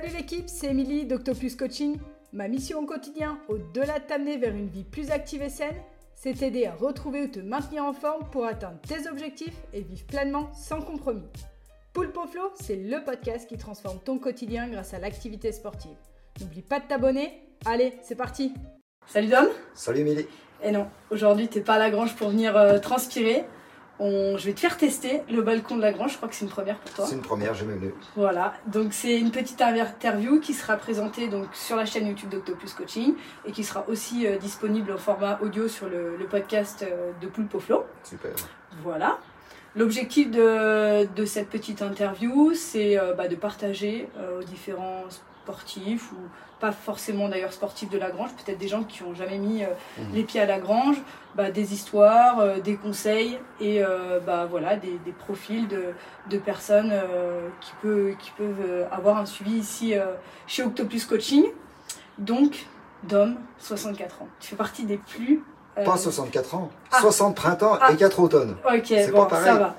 Salut l'équipe, c'est Émilie d'Octopus Coaching. Ma mission au quotidien, au-delà de t'amener vers une vie plus active et saine, c'est t'aider à retrouver ou te maintenir en forme pour atteindre tes objectifs et vivre pleinement sans compromis. Poulpe au Flow, c'est le podcast qui transforme ton quotidien grâce à l'activité sportive. N'oublie pas de t'abonner. Allez, c'est parti Salut Dom Salut Émilie Et non, aujourd'hui t'es pas à la grange pour venir euh, transpirer. Je vais te faire tester le balcon de la grange, je crois que c'est une première pour toi. C'est une première, jamais venu. Voilà, donc c'est une petite interview qui sera présentée donc sur la chaîne YouTube d'Octopus Coaching et qui sera aussi euh, disponible en format audio sur le, podcast euh, de Poulpe Flow. Super. Voilà. L'objectif de, de, cette petite interview, c'est bah, de partager aux différents sportifs ou pas forcément d'ailleurs sportifs de la grange, peut-être des gens qui n'ont jamais mis euh, mhm. les pieds à la grange, bah, des histoires, euh, des conseils et euh, bah, voilà, des, des profils de, de personnes qui, peut, qui peuvent avoir un suivi ici chez Octopus Coaching. Donc, Dom, 64 ans. Tu fais partie des plus... Pas 64 ans, 60 ah. printemps et 4 automnes. Ok, bon, ça va.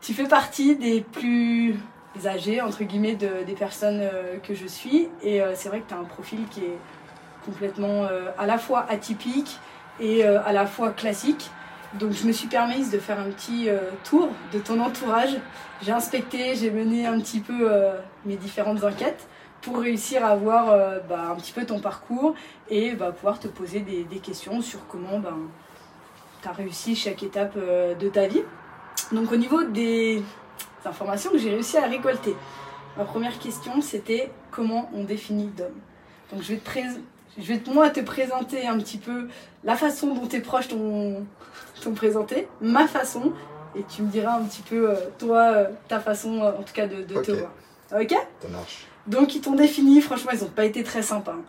Tu fais partie des plus âgés, entre guillemets, de, des personnes euh, que je suis. Et euh, c'est vrai que tu as un profil qui est complètement euh, à la fois atypique et à la fois classique. Donc je me suis permise de faire un petit tour de ton entourage. J'ai inspecté, j'ai mené un petit peu mes différentes enquêtes pour réussir à voir bah, un petit peu ton parcours et bah, pouvoir te poser des, questions sur comment ben, tu as réussi chaque étape de ta vie. Donc au niveau des, informations que j'ai réussi à récolter. Ma première question, c'était comment on définit d'homme. Donc je vais te je vais moi te présenter un petit peu la façon dont tes proches t'ont présenté, ma façon, et tu me diras un petit peu, euh, toi, euh, ta façon, euh, en tout cas, de, te voir. Ok? Ça marche. Donc ils t'ont défini, franchement, ils n'ont pas été très sympas. Hein.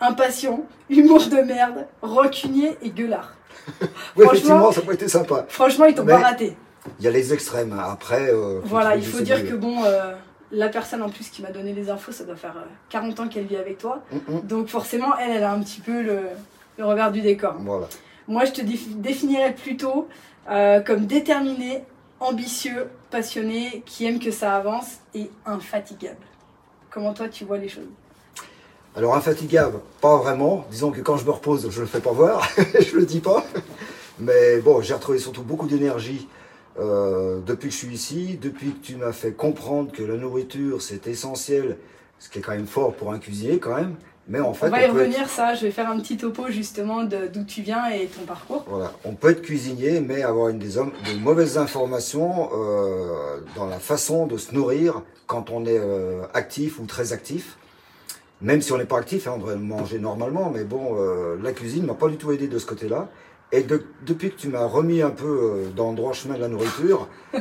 Impatient, humour de merde, rancunier et gueulard. oui, effectivement, ça n'a pas été sympa. Franchement, ils t'ont pas raté. Il y a les extrêmes. Après. Euh, voilà, il faut dire que bon, euh, la personne en plus qui m'a donné les infos, ça doit faire 40 euh, ans qu'elle vit avec toi. Mm, mm. Donc forcément, elle, elle a un petit peu le, le revers du décor. Voilà. Moi, je te définirais plutôt comme déterminé, ambitieux, passionné, qui aime que ça avance et infatigable. Comment toi, tu vois les choses? Alors infatigable, pas vraiment. Disons que quand je me repose, je le fais pas voir, je le dis pas. Mais bon, j'ai retrouvé surtout beaucoup d'énergie euh, depuis que je suis ici, depuis que tu m'as fait comprendre que la nourriture c'est essentiel, ce qui est quand même fort pour un cuisinier quand même. Mais en fait, on va y revenir ça. Je vais faire un petit topo justement d'où tu viens et ton parcours. Voilà, on peut être cuisinier, mais avoir une des, mauvaises informations euh, dans la façon de se nourrir quand on est euh, actif ou très actif. Même si on n'est pas actif, hein, on devrait manger normalement, mais bon, la cuisine m'a pas du tout aidé de ce côté-là. Et depuis que tu m'as remis un peu euh, dans le droit chemin de la nourriture, il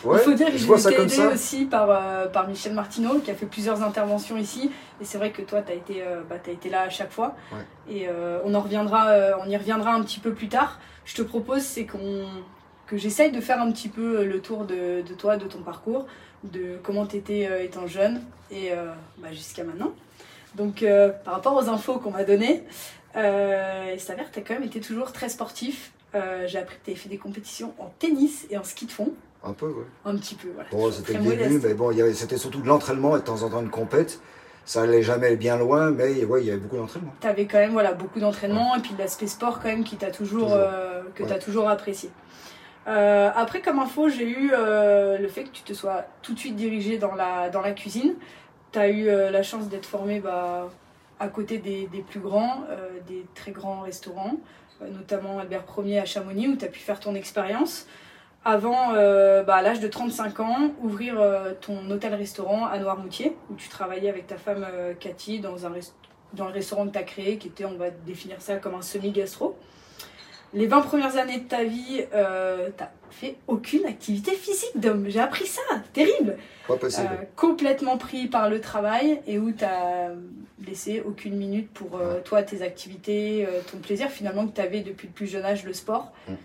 faut dire que je j'ai été aidé aussi par, euh, par Michel Martineau qui a fait plusieurs interventions ici. Et c'est vrai que toi, tu as, été, euh, bah, as été là à chaque fois. Et on, en reviendra, on y reviendra un petit peu plus tard. Je te propose, c'est qu'on que j'essaye de faire un petit peu le tour de, de toi, de ton parcours, de comment tu étais étant jeune et bah, jusqu'à maintenant. Donc, par rapport aux infos qu'on m'a données, euh, il s'avère que tu as quand même été toujours très sportif. Euh, j'ai appris que tu avais fait des compétitions en tennis et en ski de fond. Un peu, oui. Un petit peu, voilà. Bon, c'était le début, mais bon, c'était surtout de l'entraînement et de temps en temps une compète. Ça allait jamais bien loin, mais ouais, il y avait beaucoup d'entraînement. Tu avais quand même voilà, beaucoup d'entraînement et puis de l'aspect sport quand même qui t'a toujours, euh, que tu as toujours apprécié. Euh, après, comme info, j'ai eu euh, le fait que tu te sois tout de suite dirigé dans la, dans la cuisine. Tu as eu la chance d'être formé bah, à côté des, plus grands, euh, des très grands restaurants, euh, notamment Albert Ier à Chamonix, où tu as pu faire ton expérience. Avant, euh, bah, à l'âge de 35 ans, ouvrir ton hôtel-restaurant à Noirmoutier, où tu travaillais avec ta femme Cathy dans, un dans le restaurant que tu as créé, qui était, on va définir ça comme un semi-gastro les 20 premières années de ta vie, euh, t'as fait aucune activité physique d'homme. J'ai appris ça, terrible. Pas possible. Euh, complètement pris par le travail et où t'as laissé aucune minute pour euh, toi, tes activités, euh, ton plaisir finalement que t'avais depuis le plus jeune âge, le sport. Hum.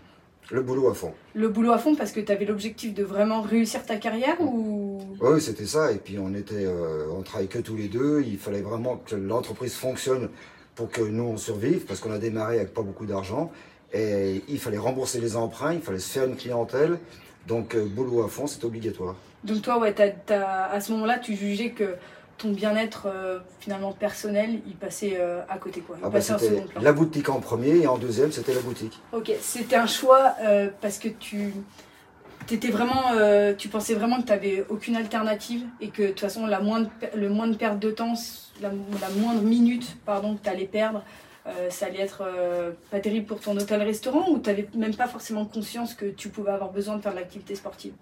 Le boulot à fond. Le boulot à fond parce que tu avais l'objectif de vraiment réussir ta carrière ou? Oui, c'était ça. Et puis on était, on travaillait que tous les deux. Il fallait vraiment que l'entreprise fonctionne pour que nous on survive parce qu'on a démarré avec pas beaucoup d'argent. Et il fallait rembourser les emprunts, il fallait se faire une clientèle. Donc, euh, boulot à fond, c'est obligatoire. Donc toi, ouais, t'as- à ce moment-là, tu jugeais que ton bien-être euh, finalement personnel, il passait euh, à côté quoi. Il Ah bah, passait en c'était second plan. la boutique en premier et en deuxième, c'était la boutique. Ok, c'était un choix euh, parce que tu étais vraiment, tu pensais vraiment que tu n'avais aucune alternative et que de toute façon la moindre, le moindre perte de temps, la, la moindre minute pardon, que tu allais perdre, euh, ça allait être euh, pas terrible pour ton hôtel-restaurant ou tu n'avais même pas forcément conscience que tu pouvais avoir besoin de faire de l'activité sportive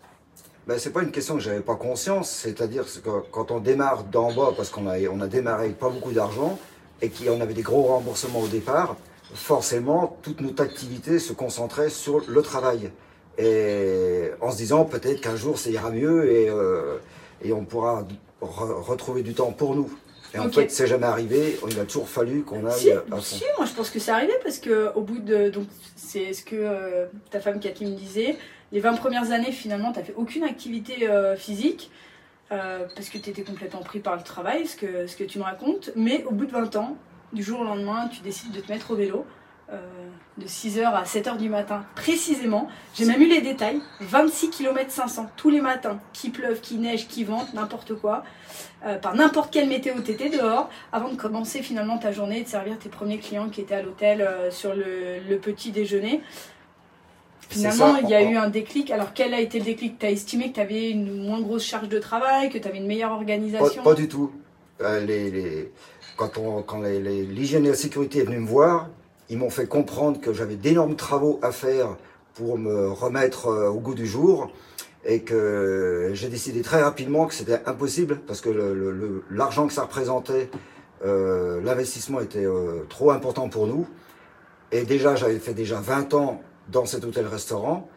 Ben, c'est pas une question que j'avais pas conscience, c'est-à-dire que quand on démarre d'en bas, parce qu'on a, on a démarré avec pas beaucoup d'argent et qu'on avait des gros remboursements au départ, forcément toute notre activité se concentrait sur le travail. Et en se disant peut-être qu'un jour ça ira mieux et, euh, et on pourra re- retrouver du temps pour nous. Et en Ok. fait, c'est jamais arrivé, il a toujours fallu qu'on aille Si, à fond. si, moi je pense que c'est arrivé parce que au bout de. Donc, c'est ce que euh, ta femme Cathy me disait. Les 20 premières années, finalement, tu fait aucune activité euh, physique euh, parce que tu étais complètement pris par le travail, ce que, ce que tu me racontes. Mais au bout de 20 ans, du jour au lendemain, tu décides de te mettre au vélo. Euh, de 6h à 7h du matin précisément. J'ai même eu les détails. 26 km 500 tous les matins, qui pleuve, qui neige, qui vente, n'importe quoi, euh, par n'importe quelle météo t'étais dehors, avant de commencer finalement ta journée et de servir tes premiers clients qui étaient à l'hôtel euh, sur le, le petit déjeuner. Finalement, ça, il y a eu un déclic. Alors, quel a été le déclic? Tu as estimé que tu avais une moins grosse charge de travail, que tu avais une meilleure Pas, organisation? pas du tout. Euh, les, les- quand on, quand les- les- l'hygiène et la sécurité est venue me voir, ils m'ont fait comprendre que j'avais d'énormes travaux à faire pour me remettre euh, au goût du jour et que j'ai décidé très rapidement que c'était impossible parce que l'argent que ça représentait, euh, l'investissement était euh, trop important pour nous. Et déjà, j'avais fait déjà 20 ans dans cet hôtel-restaurant,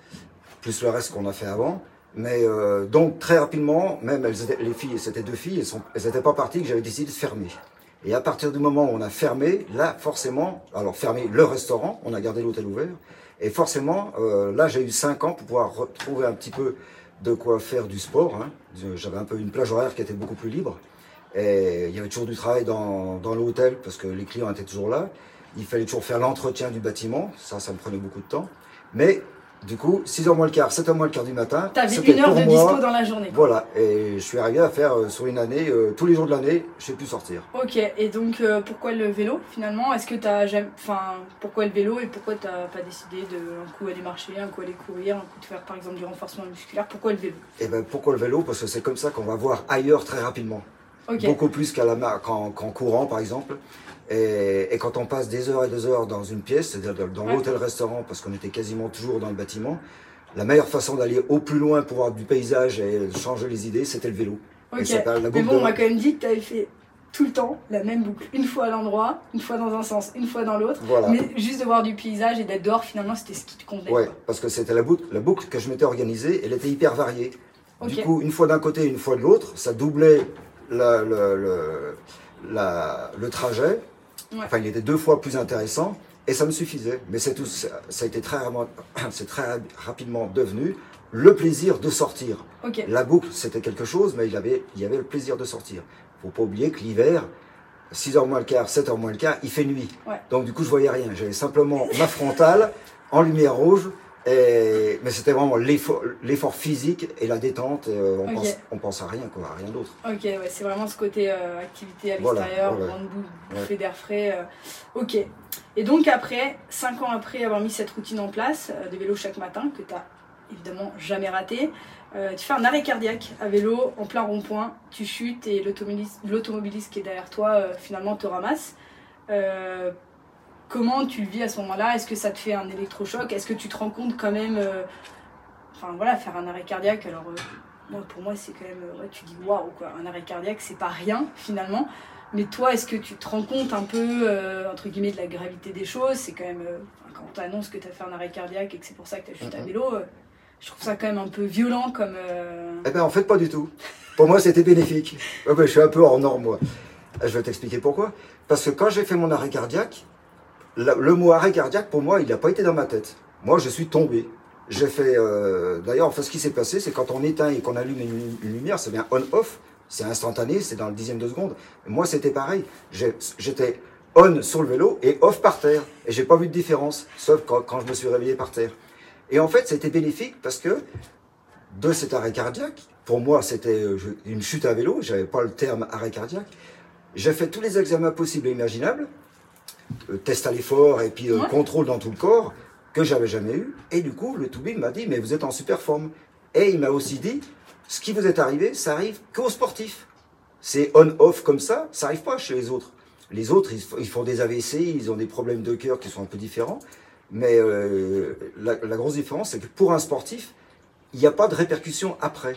plus le reste qu'on a fait avant. Mais donc très rapidement, même les filles, c'était deux filles, elles n'étaient pas parties, que j'avais décidé de fermer. Et à partir du moment où on a fermé, là forcément, alors fermé le restaurant, on a gardé l'hôtel ouvert, et forcément, euh, là j'ai eu cinq ans pour pouvoir retrouver un petit peu de quoi faire du sport. hein. J'avais un peu une plage horaire qui était beaucoup plus libre. Et il y avait toujours du travail dans, dans l'hôtel parce que les clients étaient toujours là. Il fallait toujours faire l'entretien du bâtiment, ça, ça me prenait beaucoup de temps. Mais du coup, 6h moins le quart, 7h moins le quart du matin, Tu avais c'était une heure de moi, dispo dans la journée. Voilà, et je suis arrivé à faire euh, sur une année, euh, tous les jours de l'année, je sais plus sortir. Ok, et donc euh, pourquoi le vélo finalement? Est-ce que t'as jamais. Enfin, pourquoi le vélo et pourquoi t'as pas décidé de un coup aller marcher, un coup aller courir, un coup de faire par exemple du renforcement musculaire? Pourquoi le vélo? Et ben pourquoi le vélo? Parce que c'est comme ça qu'on va voir ailleurs très rapidement. Beaucoup plus qu'à la qu'en courant par exemple. Et, et quand on passe des heures et des heures dans une pièce, c'est-à-dire dans Ouais. l'hôtel-restaurant, parce qu'on était quasiment toujours dans le bâtiment, la meilleure façon d'aller au plus loin pour voir du paysage et changer les idées, c'était le vélo. Et ok. ça s'appelle la Mais bon, on m'a quand même dit que t'avais fait tout le temps la même boucle. Une fois à l'endroit, une fois dans un sens, une fois dans l'autre. Voilà. Mais juste de voir du paysage et d'être dehors, finalement, c'était ce qui te convenait. Ouais, parce que c'était la boucle, la boucle que je m'étais organisée, elle était hyper variée. Du coup, une fois d'un côté, une fois de l'autre, ça doublait la- le, le- la- le trajet. Ouais. Enfin, il était deux fois plus intéressant et ça me suffisait. Mais c'est tout, ça, ça a été très, c'est très ra- rapidement devenu le plaisir de sortir. La boucle, c'était quelque chose, mais il y avait, il y avait le plaisir de sortir. Faut pas oublier que l'hiver, 6h moins le quart, 7h moins le quart, il fait nuit. Ouais. Donc du coup, je voyais rien. J'avais simplement ma frontale en lumière rouge. Et... Mais c'était vraiment l'effort physique et la détente. et, euh, on, pense, on pense à rien, quoi, à rien d'autre. Ok, ouais, c'est vraiment ce côté euh, activité à Voilà, l'extérieur, ouais. grande bou- bouffée d'air frais. euh, ok. Et donc après, 5 ans après avoir mis cette routine en place, de vélo chaque matin, que tu n'as évidemment jamais raté, tu fais un arrêt cardiaque à vélo en plein rond-point, tu chutes et l'automobiliste qui est derrière toi finalement te ramasse. Comment tu le vis à ce moment-là? Est-ce que ça te fait un électrochoc? Est-ce que tu te rends compte quand même euh, Enfin voilà, faire un arrêt cardiaque, alors euh, moi, pour moi, c'est quand même. euh, Ouais, tu dis waouh, quoi. Un arrêt cardiaque, c'est pas rien, finalement. Mais toi, est-ce que tu te rends compte un peu, entre guillemets, de la gravité des choses? C'est quand même. quand on t'annonce que tu as fait un arrêt cardiaque et que c'est pour ça que tu as chuté à Mhm. vélo, je trouve ça quand même un peu violent comme. Eh ben en fait pas du tout. Pour moi c'était bénéfique. Ouais, je suis un peu hors norme moi. Je vais t'expliquer pourquoi. Parce que quand j'ai fait mon arrêt cardiaque, le mot arrêt cardiaque pour moi il n'a pas été dans ma tête. Moi je suis tombé. J'ai fait. euh, D'ailleurs ce qui s'est passé c'est quand on éteint et qu'on allume une, lumière c'est bien on-off. C'est instantané, c'est dans le dixième de seconde. Moi c'était pareil. J'étais on sur le vélo et off par terre. Et j'ai pas vu de différence, sauf quand, quand je me suis réveillé par terre. Et en fait c'était bénéfique parce que de cet arrêt cardiaque. Pour moi, c'était euh, une chute à vélo, j'avais pas le terme arrêt cardiaque. J'ai fait tous les examens possibles et imaginables, test à l'effort et puis euh, Ouais. contrôle dans tout le corps, que j'avais jamais eu. Et du coup, le Toubib m'a dit, mais vous êtes en super forme. Et il m'a aussi dit, ce qui vous est arrivé, ça arrive qu'aux sportifs. C'est on-off comme ça, ça arrive pas chez les autres. Les autres, ils, font des AVC, ils ont des problèmes de cœur qui sont un peu différents. Mais euh, la, la grosse différence, c'est que pour un sportif, il n'y a pas de répercussion après.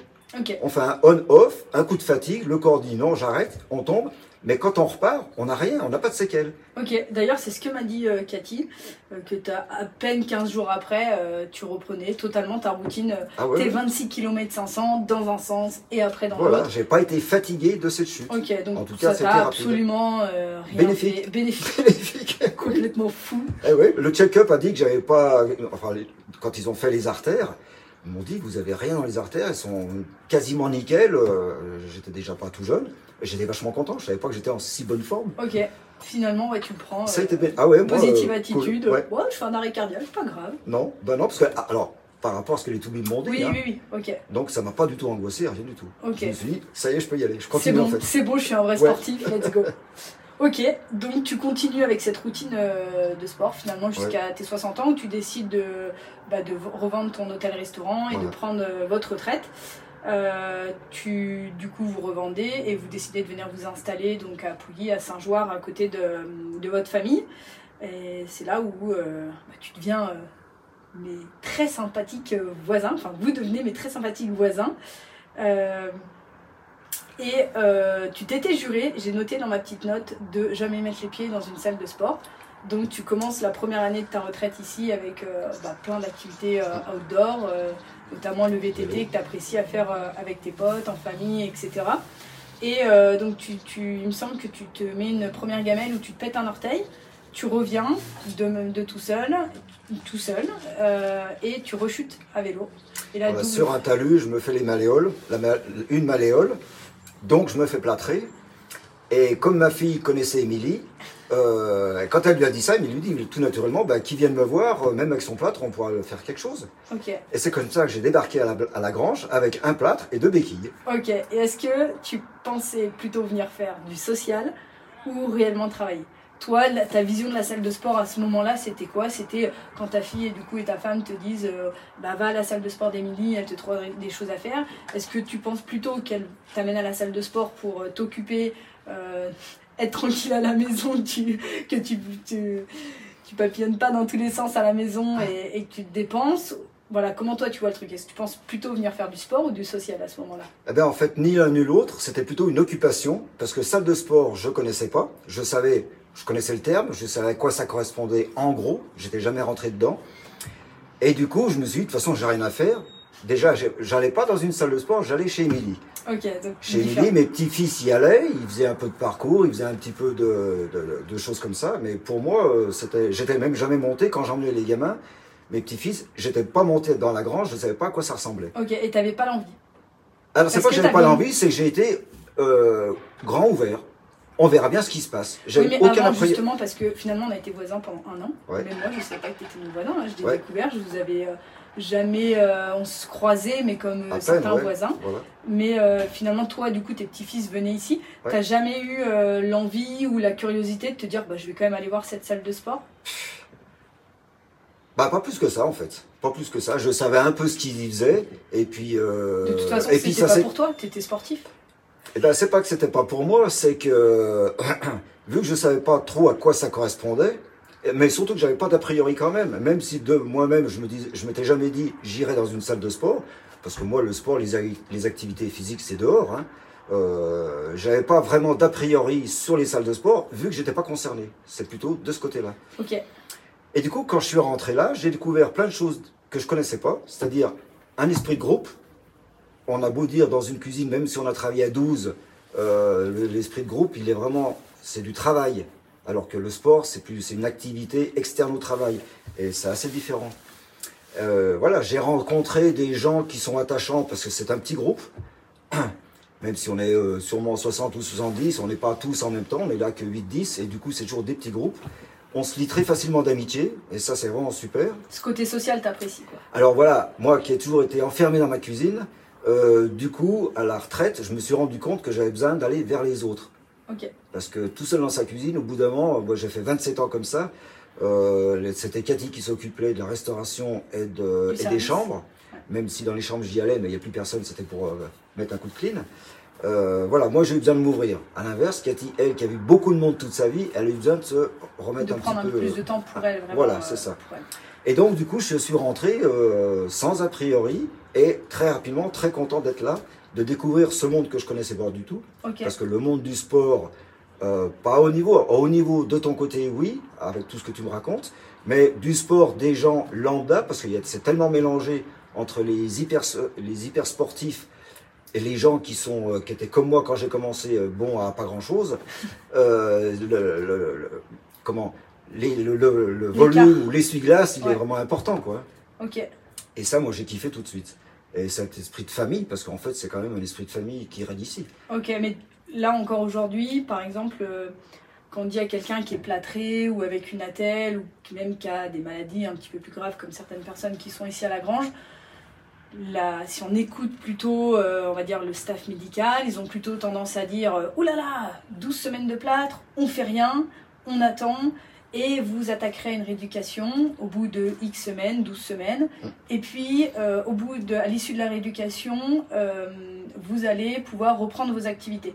On fait un on-off, un coup de fatigue, le corps dit non, j'arrête, on tombe. Mais quand on repart, on n'a rien, on n'a pas de séquelles. Ok, d'ailleurs, c'est ce que m'a dit euh, Cathy, euh, que tu as à peine 15 jours après, euh, tu reprenais totalement ta routine, euh, Ah ouais, tes 26 km 500 dans un sens et après dans Voilà, l'autre. j'ai pas été fatigué de cette chute. Ok, donc En tout cas, ça t'a absolument rien Bénéfique. fait. Bénéfique. Bénéfique. Complètement fou. Eh ouais, le check-up a dit que j'avais pas. Enfin, les- quand ils ont fait les artères, ils m'ont dit vous avez rien dans les artères, elles sont quasiment nickel. Euh, J'étais déjà pas tout jeune. J'étais vachement content. Je savais pas que j'étais en si bonne forme. Ok, finalement, ouais, tu prends. Ça a euh, été bien. Ah ouais, moi. positive euh, attitude. cool. Ouais. Ouais, je fais un arrêt cardiaque, pas grave. Non, ben non, parce que ah, alors par rapport à ce que les Toubibs m'ont dit, Oui, hein, oui, oui, ok. donc ça m'a pas du tout angoissé, rien du tout. Ok. Je me suis dit ça y est, je peux y aller. Je continue en bon, fait. c'est bon, je suis un vrai Ouais. sportif, let's go. Ok, donc tu continues avec cette routine euh, de sport finalement jusqu'à tes 60 ans où tu décides de, bah, de revendre ton hôtel-restaurant et de prendre euh, votre retraite. Euh, tu, du coup, vous revendez et vous décidez de venir vous installer donc à Pouilly, à Saint-Joire, à côté de, de votre famille. Et c'est là où bah, tu deviens mes très sympathiques voisins, enfin vous devenez mes très sympathiques voisins. Et euh, tu t'étais juré, j'ai noté dans ma petite note, de jamais mettre les pieds dans une salle de sport. Donc tu commences la première année de ta retraite ici avec euh, bah, plein d'activités euh, outdoor, euh, notamment le VTT que tu apprécies à faire avec tes potes, en famille, etc. Et donc tu, tu- il me semble que tu te mets une première gamelle où tu te pètes un orteil, tu reviens de, de tout seul, tout seul, et tu rechutes à vélo. Et là, Voilà, double- sur un talus, je me fais les malléoles, la une malléole, donc je me fais plâtrer. Et comme ma fille connaissait Émilie, euh, quand elle lui a dit ça, Émilie lui dit tout naturellement, bah, qu'il vienne me voir, euh, même avec son plâtre, on pourra faire quelque chose. Et c'est comme ça que j'ai débarqué à la, à la grange avec un plâtre et deux béquilles. Ok, et est-ce que tu pensais plutôt venir faire du social ou réellement travailler? Toi, ta vision de la salle de sport à ce moment-là, c'était quoi? C'était quand ta fille et du coup et ta femme te disent euh, bah va à la salle de sport d'Emilie, elle te trouvera des choses à faire. Est-ce que tu penses plutôt qu'elle t'amène à la salle de sport pour euh, t'occuper, euh, être tranquille à la maison, que tu, que tu, tu, tu papillonnes pas dans tous les sens à la maison et, et que tu te dépenses? Voilà, comment toi tu vois le truc? Est-ce que tu penses plutôt venir faire du sport ou du social à ce moment-là? Eh bien, en fait, ni l'un ni l'autre, c'était plutôt une occupation, parce que salle de sport, je connaissais pas. Je savais, je connaissais le terme, je savais à quoi ça correspondait en gros, j'étais jamais rentré dedans. Et du coup, je me suis dit, de toute façon, j'ai rien à faire. Déjà, j'allais pas dans une salle de sport, j'allais chez Émilie. Chez. Émilie, mes petits-fils y allaient, ils faisaient un peu de parcours, ils faisaient un petit peu de, de- de choses comme ça. Mais pour moi, euh, j'étais même jamais monté quand j'emmenais les gamins. Mes petits-fils, j'étais pas monté dans la grange, je savais pas à quoi ça ressemblait. Ok, et t'avais pas l'envie? Alors, c'est pas que j'avais pas l'envie, c'est que j'ai été euh, grand ouvert. On verra bien ce qui se passe. Oui, mais aucun avant, justement, parce que finalement, on a été voisins pendant un an. Ouais. Même moi, je savais pas que t'étais mon voisin. hein, Je t'ai Ouais. découvert, je vous avais euh, jamais. euh, on se croisait, mais comme euh, peine, certains ouais. voisins. Voilà. Mais finalement, toi, du coup, tes petits-fils venaient ici. Ouais. T'as jamais eu l'envie ou la curiosité de te dire, bah, je vais quand même aller voir cette salle de sport? Bah, pas plus que ça, en fait. Pas plus que ça. Je savais un peu ce qu'ils y faisaient. Et puis. De toute façon, c'était pas pour toi, t'étais sportif. Eh ben, c'est pas que c'était pas pour moi, c'est que vu que je savais pas trop à quoi ça correspondait, mais surtout que j'avais pas d'a priori quand même, même si de moi-même je me dis, je m'étais jamais dit j'irai dans une salle de sport, parce que moi le sport, les activités physiques c'est dehors. Hein. Euh, j'avais pas vraiment d'a priori sur les salles de sport, vu que j'étais pas concerné. C'est plutôt de ce côté-là. Ok, Et du coup, quand je suis rentré là, j'ai découvert plein de choses que je connaissais pas, c'est-à-dire un esprit de groupe. On a beau dire dans une cuisine, même si on a travaillé à 12, euh, le- l'esprit de groupe, il est vraiment, c'est du travail. Alors que le sport, c'est plus, c'est une activité externe au travail. Et c'est assez différent. Euh, voilà, j'ai rencontré des gens qui sont attachants parce que c'est un petit groupe. Même si on est euh, sûrement 60 ou 70, on n'est pas tous en même temps, on est là que 8-10, et du coup c'est toujours des petits groupes. on se lie très facilement d'amitié, et ça c'est vraiment super. Ce côté social, t'apprécies quoi. Alors voilà, moi qui ai toujours été enfermé dans ma cuisine, euh, du coup, à la retraite, je me suis rendu compte que j'avais besoin d'aller vers les autres. Parce que tout seul dans sa cuisine, au bout d'un moment, moi j'ai fait 27 ans comme ça, euh, c'était Cathy qui s'occupait de la restauration et, de, des chambres, Ouais. même si dans les chambres j'y allais, mais il n'y a plus personne, c'était pour euh, mettre un coup de clean. Euh, voilà, moi j'ai eu besoin de m'ouvrir. À l'inverse, Cathy, elle qui a vu beaucoup de monde toute sa vie, elle a eu besoin de se remettre De un prendre un petit peu peu. plus de temps pour elle, vraiment. Voilà, c'est ça. Et donc, du coup, je suis rentré euh, sans a priori et très rapidement, très content d'être là, de découvrir ce monde que je connaissais pas du tout. Parce que le monde du sport, euh, pas au niveau, au niveau de ton côté, oui, avec tout ce que tu me racontes, mais du sport des gens lambda, parce que c'est tellement mélangé entre les hyper, les hyper sportifs et les gens qui sont euh, qui étaient comme moi quand j'ai commencé bons à pas grand chose le, le- le- comment les- le, le- le volume ou l'essuie-glace il Ouais. est vraiment important quoi Ok. et ça moi j'ai kiffé tout de suite et cet esprit de famille parce qu'en fait c'est quand même un esprit de famille qui règne ici Ok, mais là encore aujourd'hui, par exemple, euh, quand on dit à quelqu'un qui est plâtré ou avec une attelle ou même qui a des maladies un petit peu plus graves comme certaines personnes qui sont ici à la Grange, là, si on écoute plutôt, euh, on va dire, le staff médical, ils ont plutôt tendance à dire euh, Ouh là là, 12 semaines de plâtre, on fait rien, on attend. Et vous attaquerez à une rééducation au bout de X semaines, 12 semaines. Et puis, euh, au bout de, à l'issue de la rééducation, euh, vous allez pouvoir reprendre vos activités.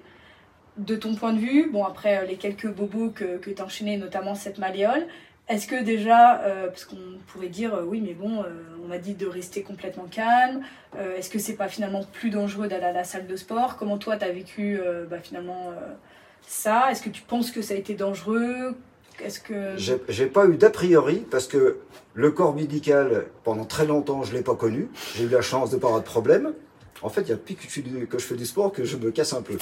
De ton point de vue, bon après euh, les quelques bobos que, que tu as enchaînés, notamment cette malléole, est-ce que déjà, euh, parce qu'on pourrait dire oui mais bon, on m'a dit de rester complètement calme, est-ce que c'est pas finalement plus dangereux d'aller à la salle de sport? Comment toi tu as vécu bah, finalement ça? Est-ce que tu penses que ça a été dangereux? J'ai pas eu d'a priori parce que le corps médical, pendant très longtemps, je l'ai pas connu. J'ai eu la chance de pas avoir de problème. En fait, il y a depuis que je, fais du- sport que je me casse un peu.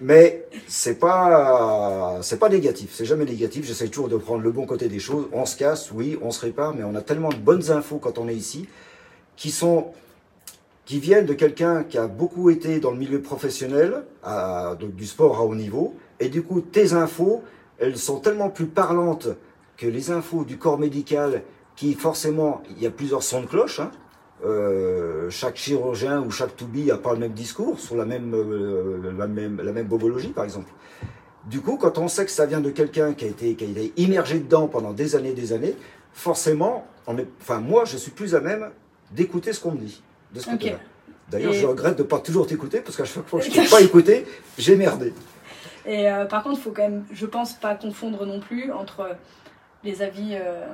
Mais c'est pas c'est pas négatif, c'est jamais négatif. J'essaie toujours de prendre le bon côté des choses. On se casse, oui, on se répare, mais on a tellement de bonnes infos quand on est ici qui sont qui viennent de quelqu'un qui a beaucoup été dans le milieu professionnel, donc du sport à haut niveau, et du coup tes infos, elles sont tellement plus parlantes que les infos du corps médical, qui forcément, il y a plusieurs sons de cloche. hein. Euh, chaque chirurgien ou chaque toubie n'a pas le même discours sur la même, euh, la même, la même bobologie, par exemple. Du coup, quand on sait que ça vient de quelqu'un qui a été, qui a été immergé dedans pendant des années, des années, forcément, on est, enfin moi, je suis plus à même d'écouter ce qu'on me dit de ce côté-là. D'ailleurs, Et- je regrette de pas toujours t'écouter parce qu'à chaque fois que je t'ai pas écouté, j'ai merdé. Et euh, par contre, il faut quand même, je pense, pas confondre non plus entre les avis euh,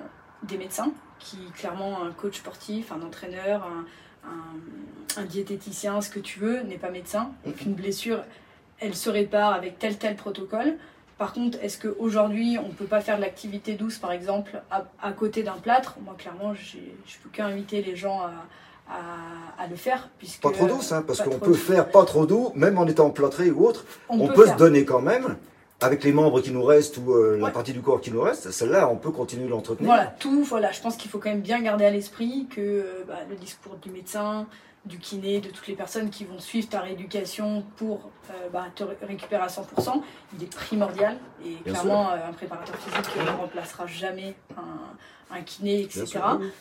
des médecins, qui clairement un coach sportif, un entraîneur, un, un- un diététicien, ce que tu veux, n'est pas médecin. Donc une blessure, elle se répare avec tel tel protocole. Par contre, est-ce qu'aujourd'hui, on ne peut pas faire de l'activité douce, par exemple, à, à côté d'un plâtre? Moi, clairement, je peux qu'inviter les gens à, à- à le faire. Puisque, Pas trop douce, hein, parce qu'on peut faire pas trop doux, même en étant plâtré ou autre. On, peut se donner quand même, avec les membres qui nous restent ou euh, la partie du corps qui nous reste. Celle-là, on peut continuer de l'entretenir. Voilà, tout, voilà, je pense qu'il faut quand même bien garder à l'esprit que euh, bah, le discours du médecin, du kiné, de toutes les personnes qui vont suivre ta rééducation pour euh, bah, te ré- récupérer à 100%, il est primordial. Et Bien clairement, euh, un préparateur physique ne remplacera jamais un, un kiné, etc.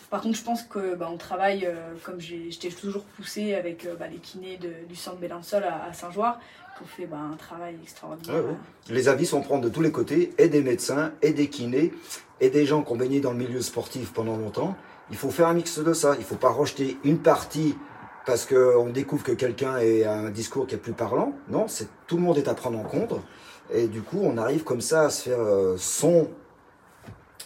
Par contre, je pense que bah, on travaille, euh, comme t'ai toujours poussé avec euh, bah, les kinés de- du centre Bélinsol à, à Saint-Joire, qu'on fait bah, un travail extraordinaire. Ouais. Les avis sont prendre de tous les côtés, et des médecins, et des kinés, et des gens qui ont baigné dans le milieu sportif pendant longtemps. Il faut faire un mix de ça. Il faut pas rejeter une partie parce qu'on découvre que quelqu'un a un discours qui est plus parlant. Non, c'est tout le monde est à prendre en compte. Et du coup, on arrive comme ça à se faire euh, son,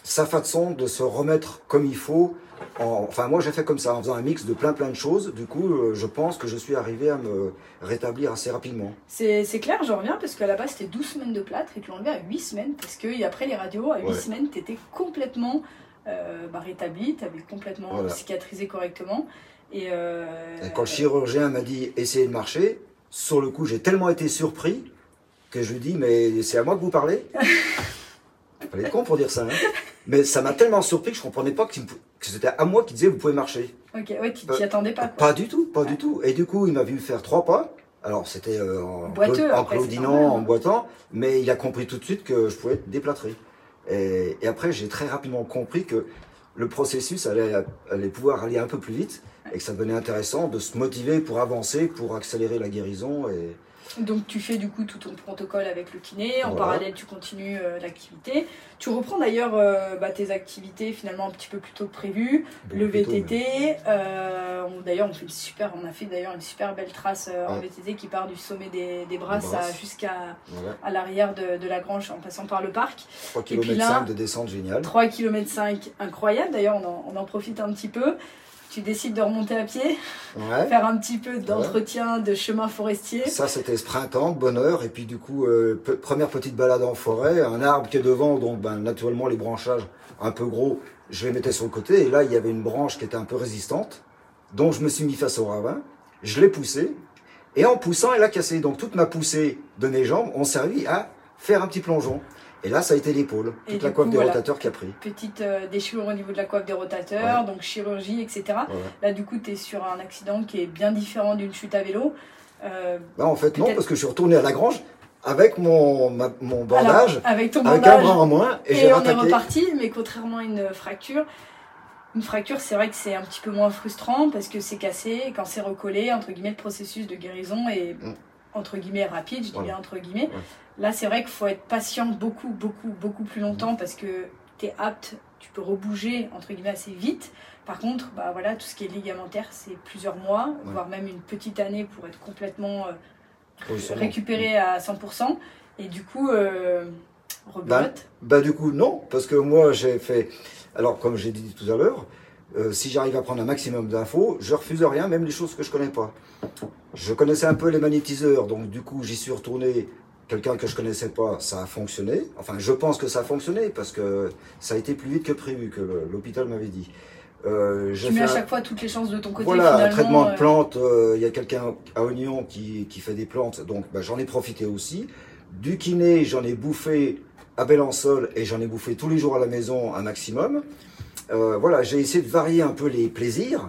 sa façon de se remettre comme il faut. En- enfin, moi, j'ai fait comme ça, en faisant un mix de plein plein de choses. Du coup, euh, je pense que je suis arrivé à me rétablir assez rapidement. C'est clair, je reviens parce qu'à la base c'était 12 semaines de plâtre et tu enlevé à 8 semaines parce que après les radios, à 8 Ouais. semaines, tu étais complètement euh, bah, rétabli, tu avais complètement Voilà. cicatrisé correctement. Et, euh, Et quand le chirurgien m'a dit essayez de marcher, sur le coup j'ai tellement été surpris que je lui dis mais c'est à moi que vous parlez Fallait être con pour dire ça. hein. Mais ça m'a tellement surpris que je comprenais pas que c'était à moi qui disait vous pouvez marcher. Ok, ouais, tu Euh, t'y attendais pas. Quoi. Pas du tout, pas du tout. Et du coup il m'a vu faire trois pas. Alors c'était euh, en, Boiteux, en claudinant, normal, hein. en boitant, mais il a compris tout de suite que je pouvais être déplâtré. Et, et après, j'ai très rapidement compris que le processus allait, allait pouvoir aller un peu plus vite et que ça devenait intéressant de se motiver pour avancer, pour accélérer la guérison. Et, Donc tu fais du coup tout ton protocole avec le kiné, en Voilà. parallèle tu continues euh, l'activité. Tu reprends d'ailleurs euh, bah, tes activités finalement un petit peu plus tôt que prévu, le VTT. euh, d'ailleurs on fait une super, on a fait d'ailleurs une super belle trace en Ouais. VTT qui part du sommet des, des Brasses, jusqu'à Voilà. à l'arrière de, de la Grange en passant par le parc. 3 puis km là- de descente géniale. 3 km 5, incroyable. D'ailleurs on en, on en profite un petit peu. Tu décides de remonter à pied, Ouais. faire un petit peu d'entretien de chemin forestier. Ça, c'était ce printemps, bonheur. Et puis, du coup, euh, première petite balade en forêt, un arbre qui est devant, donc ben, naturellement, les branchages un peu gros, je les mettais sur le côté. Et là, il y avait une branche qui était un peu résistante, donc je me suis mis face au ravin. Je l'ai poussé. Et en poussant, elle a cassé. Donc, toute ma poussée de mes jambes ont servi à faire un petit plongeon. Et là, ça a été l'épaule, toute la coiffe coup, des voilà. rotateurs qui a pris. petite euh, déchirure au niveau de la coiffe des rotateurs, Ouais. donc chirurgie, etc. Là, du coup, tu es sur un accident qui est bien différent d'une chute à vélo. Euh, Bah, en fait, non, parce que je suis retourné à la grange avec mon, ma- mon bandage, alors, avec ton avec un bandage, bras en moins, et, et, j'ai on est reparti, mais contrairement à une fracture, une fracture, c'est vrai que c'est un petit peu moins frustrant parce que c'est cassé, et quand c'est recollé, entre guillemets, le processus de guérison est Mm. Entre guillemets rapide, je dis Voilà. bien entre guillemets. Ouais. Là, c'est vrai qu'il faut être patient beaucoup, beaucoup, beaucoup plus longtemps parce que tu es apte, tu peux rebouger entre guillemets assez vite. Par contre, bah voilà, tout ce qui est ligamentaire, c'est plusieurs mois, Ouais. voire même une petite année pour être complètement euh, Oui, récupéré à 100%. Et du coup, euh, rebelote. Bah du coup non, parce que moi j'ai fait, alors comme j'ai dit tout à l'heure, euh, si j'arrive à prendre un maximum d'infos, je refuse rien, même les choses que je connais pas. Je connaissais un peu les magnétiseurs, donc du coup j'y suis retourné. Quelqu'un que je connaissais pas, ça a fonctionné. Enfin, je pense que ça a fonctionné parce que ça a été plus vite que prévu, que l'hôpital m'avait dit. Euh, tu mets à un- chaque fois toutes les chances de ton côté. voilà, un traitement de euh, plantes. euh, Il y a quelqu'un à Oignon qui, qui fait des plantes, donc bah, j'en ai profité aussi. Du kiné, j'en ai bouffé à Bellansol et j'en ai bouffé tous les jours à la maison un maximum. Euh, voilà, j'ai essayé de varier un peu les plaisirs.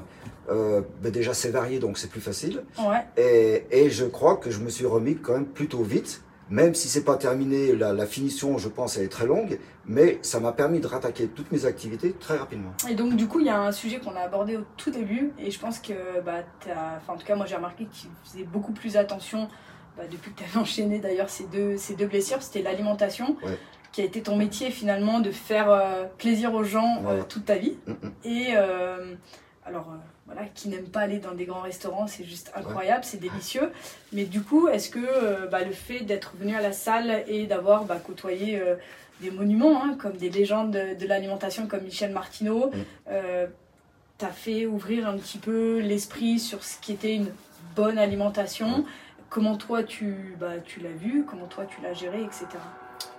Euh, bah, déjà, c'est varié, donc c'est plus facile. Ouais. Et, et je crois que je me suis remis quand même plutôt vite, même si c'est pas terminé. La, la finition, je pense, elle est très longue, mais ça m'a permis de rattaquer toutes mes activités très rapidement. Et donc, du coup, il y a un sujet qu'on a abordé au tout début, et je pense que, bah, enfin, en tout cas, moi j'ai remarqué que tu faisais beaucoup plus attention bah, depuis que tu avais enchaîné d'ailleurs ces deux, ces deux blessures, c'était l'alimentation, Ouais. Qui a été ton métier finalement de faire euh, plaisir aux gens euh, toute ta vie. Mm, mm. Et euh, alors, voilà, qui n'aime pas aller dans des grands restaurants, c'est juste incroyable, c'est délicieux. Mais du coup, est-ce que bah, le fait d'être venu à la salle et d'avoir bah, côtoyé des monuments, hein, comme des légendes de, de l'alimentation comme Michel Martineau, Mm. euh, t'a fait ouvrir un petit peu l'esprit sur ce qui était une bonne alimentation? Comment toi tu, bah, tu l'as vu? Comment toi tu l'as géré, etc.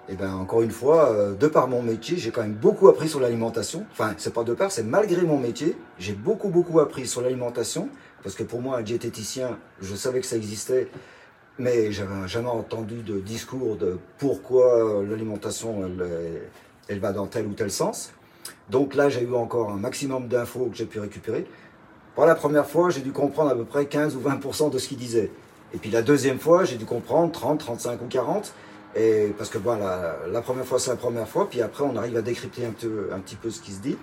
Et ben encore une fois, euh, de par mon métier, j'ai quand même beaucoup appris sur l'alimentation. Enfin, c'est pas de par, c'est malgré mon métier, j'ai beaucoup beaucoup appris sur l'alimentation parce que pour moi, un diététicien, je savais que ça existait, mais j'avais jamais entendu de discours de pourquoi l'alimentation elle, elle va dans tel ou tel sens. Donc là, j'ai eu encore un maximum d'infos que j'ai pu récupérer. Pour la première fois, j'ai dû comprendre à peu près 15 ou 20% de ce qu'il disait. Et puis la deuxième fois, j'ai dû comprendre 30, 35 ou 40. Et parce que bon, la, la première fois, c'est la première fois, puis après, on arrive à décrypter un, peu, un petit peu ce qui se dit.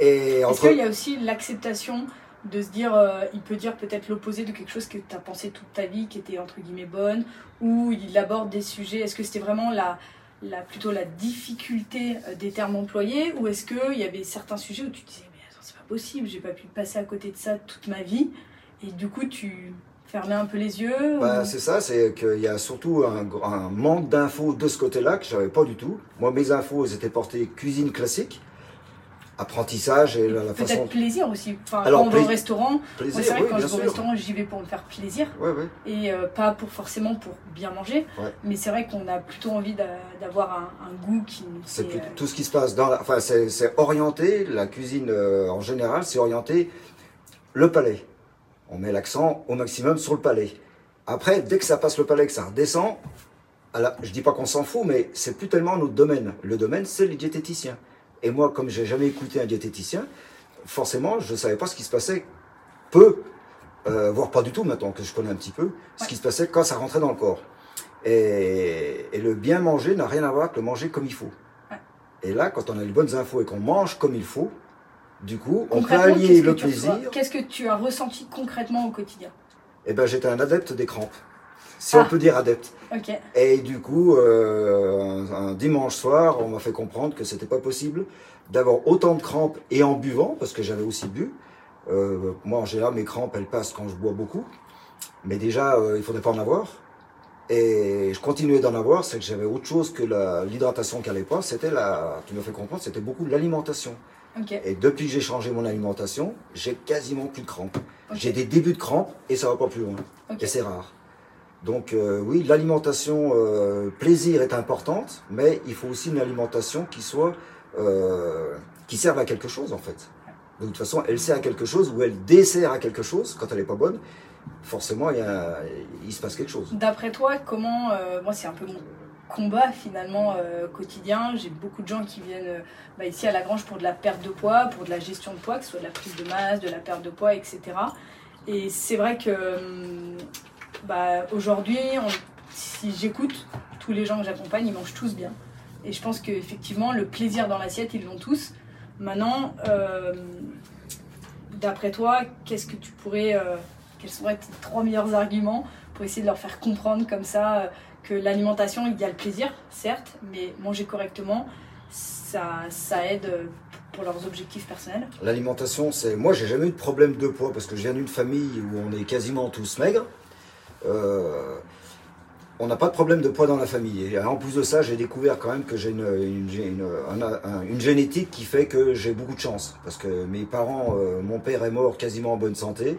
Est-ce entre... qu'il y a aussi l'acceptation de se dire, euh, il peut dire peut-être l'opposé de quelque chose que tu as pensé toute ta vie, qui était entre guillemets bonne, ou il aborde des sujets, est-ce que c'était vraiment la, la, plutôt la difficulté euh, des termes employés, ou est-ce qu'il y avait certains sujets où tu te disais, mais attends, c'est pas possible, j'ai pas pu passer à côté de ça toute ma vie, et du coup tu fermais un peu les yeux Bah, ou- c'est ça, c'est qu'il y a surtout un, manque d'infos de ce côté-là que j'avais pas du tout. Moi, mes infos, elles étaient portées cuisine classique, apprentissage et la, la Peut-être façon. plaisir aussi. Enfin, Alors, quand on va au restaurant, c'est vrai oui, que quand je vais au restaurant, j'y vais pour me faire plaisir. Ouais, ouais. et euh, pas pour forcément pour bien manger Ouais. mais c'est vrai qu'on a plutôt envie d'a- d'avoir un, un goût qui nous C'est euh, tout ce qui se passe dans la, enfin c'est c'est orienté la cuisine euh, en général c'est orienté le palais on met l'accent au maximum sur le palais. Après dès que ça passe le palais que ça redescend à la- je dis pas qu'on s'en fout mais c'est plus tellement notre domaine. Le domaine c'est les diététiciens. Et moi comme j'ai jamais écouté un diététicien forcément je savais pas ce qui se passait. Peu. Euh, voire pas du tout maintenant que je connais un petit peu ce qui se passait quand ça rentrait dans le corps. Et, et le bien manger n'a rien à voir avec le manger comme il faut. Et là, quand on a les bonnes infos et qu'on mange comme il faut, du coup, on peut allier le plaisir. Qu'est-ce que tu as ressenti concrètement au quotidien Et ben, j'étais un adepte des crampes, si Ah. on peut dire adepte. Et du coup, euh, un, un dimanche soir, on m'a fait comprendre que c'était pas possible d'avoir autant de crampes et en buvant, parce que j'avais aussi bu. Euh, moi, en général, mes crampes, elles passent quand je bois beaucoup. Mais déjà, euh, il faudrait pas en avoir. Et je continuais d'en avoir, c'est que j'avais autre chose que l'hydratation qui allait pas. C'était la, tu me fais comprendre, c'était beaucoup l'alimentation. Et depuis que j'ai changé mon alimentation, j'ai quasiment plus de crampes. J'ai des débuts de crampes et ça va pas plus loin. Et c'est rare. Donc euh, oui, l'alimentation euh, plaisir est importante, mais il faut aussi une alimentation qui soit euh, qui serve à quelque chose en fait. De toute façon, elle sert à quelque chose ou elle dessert à quelque chose quand elle est pas bonne. Forcément, il, y a, il se passe quelque chose. D'après toi, comment. moi, c'est un peu mon combat finalement euh, quotidien. J'ai beaucoup de gens qui viennent euh, bah, ici à la Grange pour de la perte de poids, pour de la gestion de poids, que ce soit de la prise de masse, de la perte de poids, etc. Et c'est vrai que hum, bah, aujourd'hui, si j'écoute tous les gens que j'accompagne, ils mangent tous bien. Et je pense qu'effectivement, le plaisir dans l'assiette, ils l'ont tous. Maintenant, euh, d'après toi, qu'est-ce que tu pourrais. euh, quels seraient tes trois meilleurs arguments pour essayer de leur faire comprendre comme ça euh, que l'alimentation, il y a le plaisir, certes, mais manger correctement, ça, ça aide euh, pour leurs objectifs personnels. L'alimentation, c'est. Moi, j'ai jamais eu de problème de poids parce que je viens d'une famille où on est quasiment tous maigres. Euh, on n'a pas de problème de poids dans la famille. Et en plus de ça, j'ai découvert quand même que j'ai une, une, une- un- un- une génétique qui fait que j'ai beaucoup de chance. Parce que mes parents, euh, mon père est mort quasiment en bonne santé.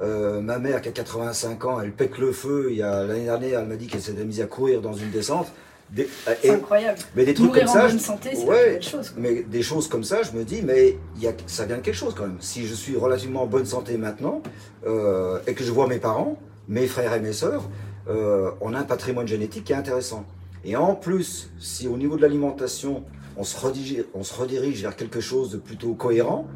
Euh, ma mère qui a 85 ans, elle pète le feu. Il y a l'année dernière, elle m'a dit qu'elle s'était mise à courir dans une descente. Des- C'est et- incroyable. mais des trucs Mourir comme en ça, bonne santé, c'est ouais, une belle chose. quoi. mais des choses comme ça, je me dis, mais il y a, ça vient de quelque chose quand même. Si je suis relativement en bonne santé maintenant, euh, et que je vois mes parents, mes frères et mes sœurs, euh, on a un patrimoine génétique qui est intéressant. Et en plus, si au niveau de l'alimentation, on se, redirige, on se redirige vers quelque chose de plutôt cohérent,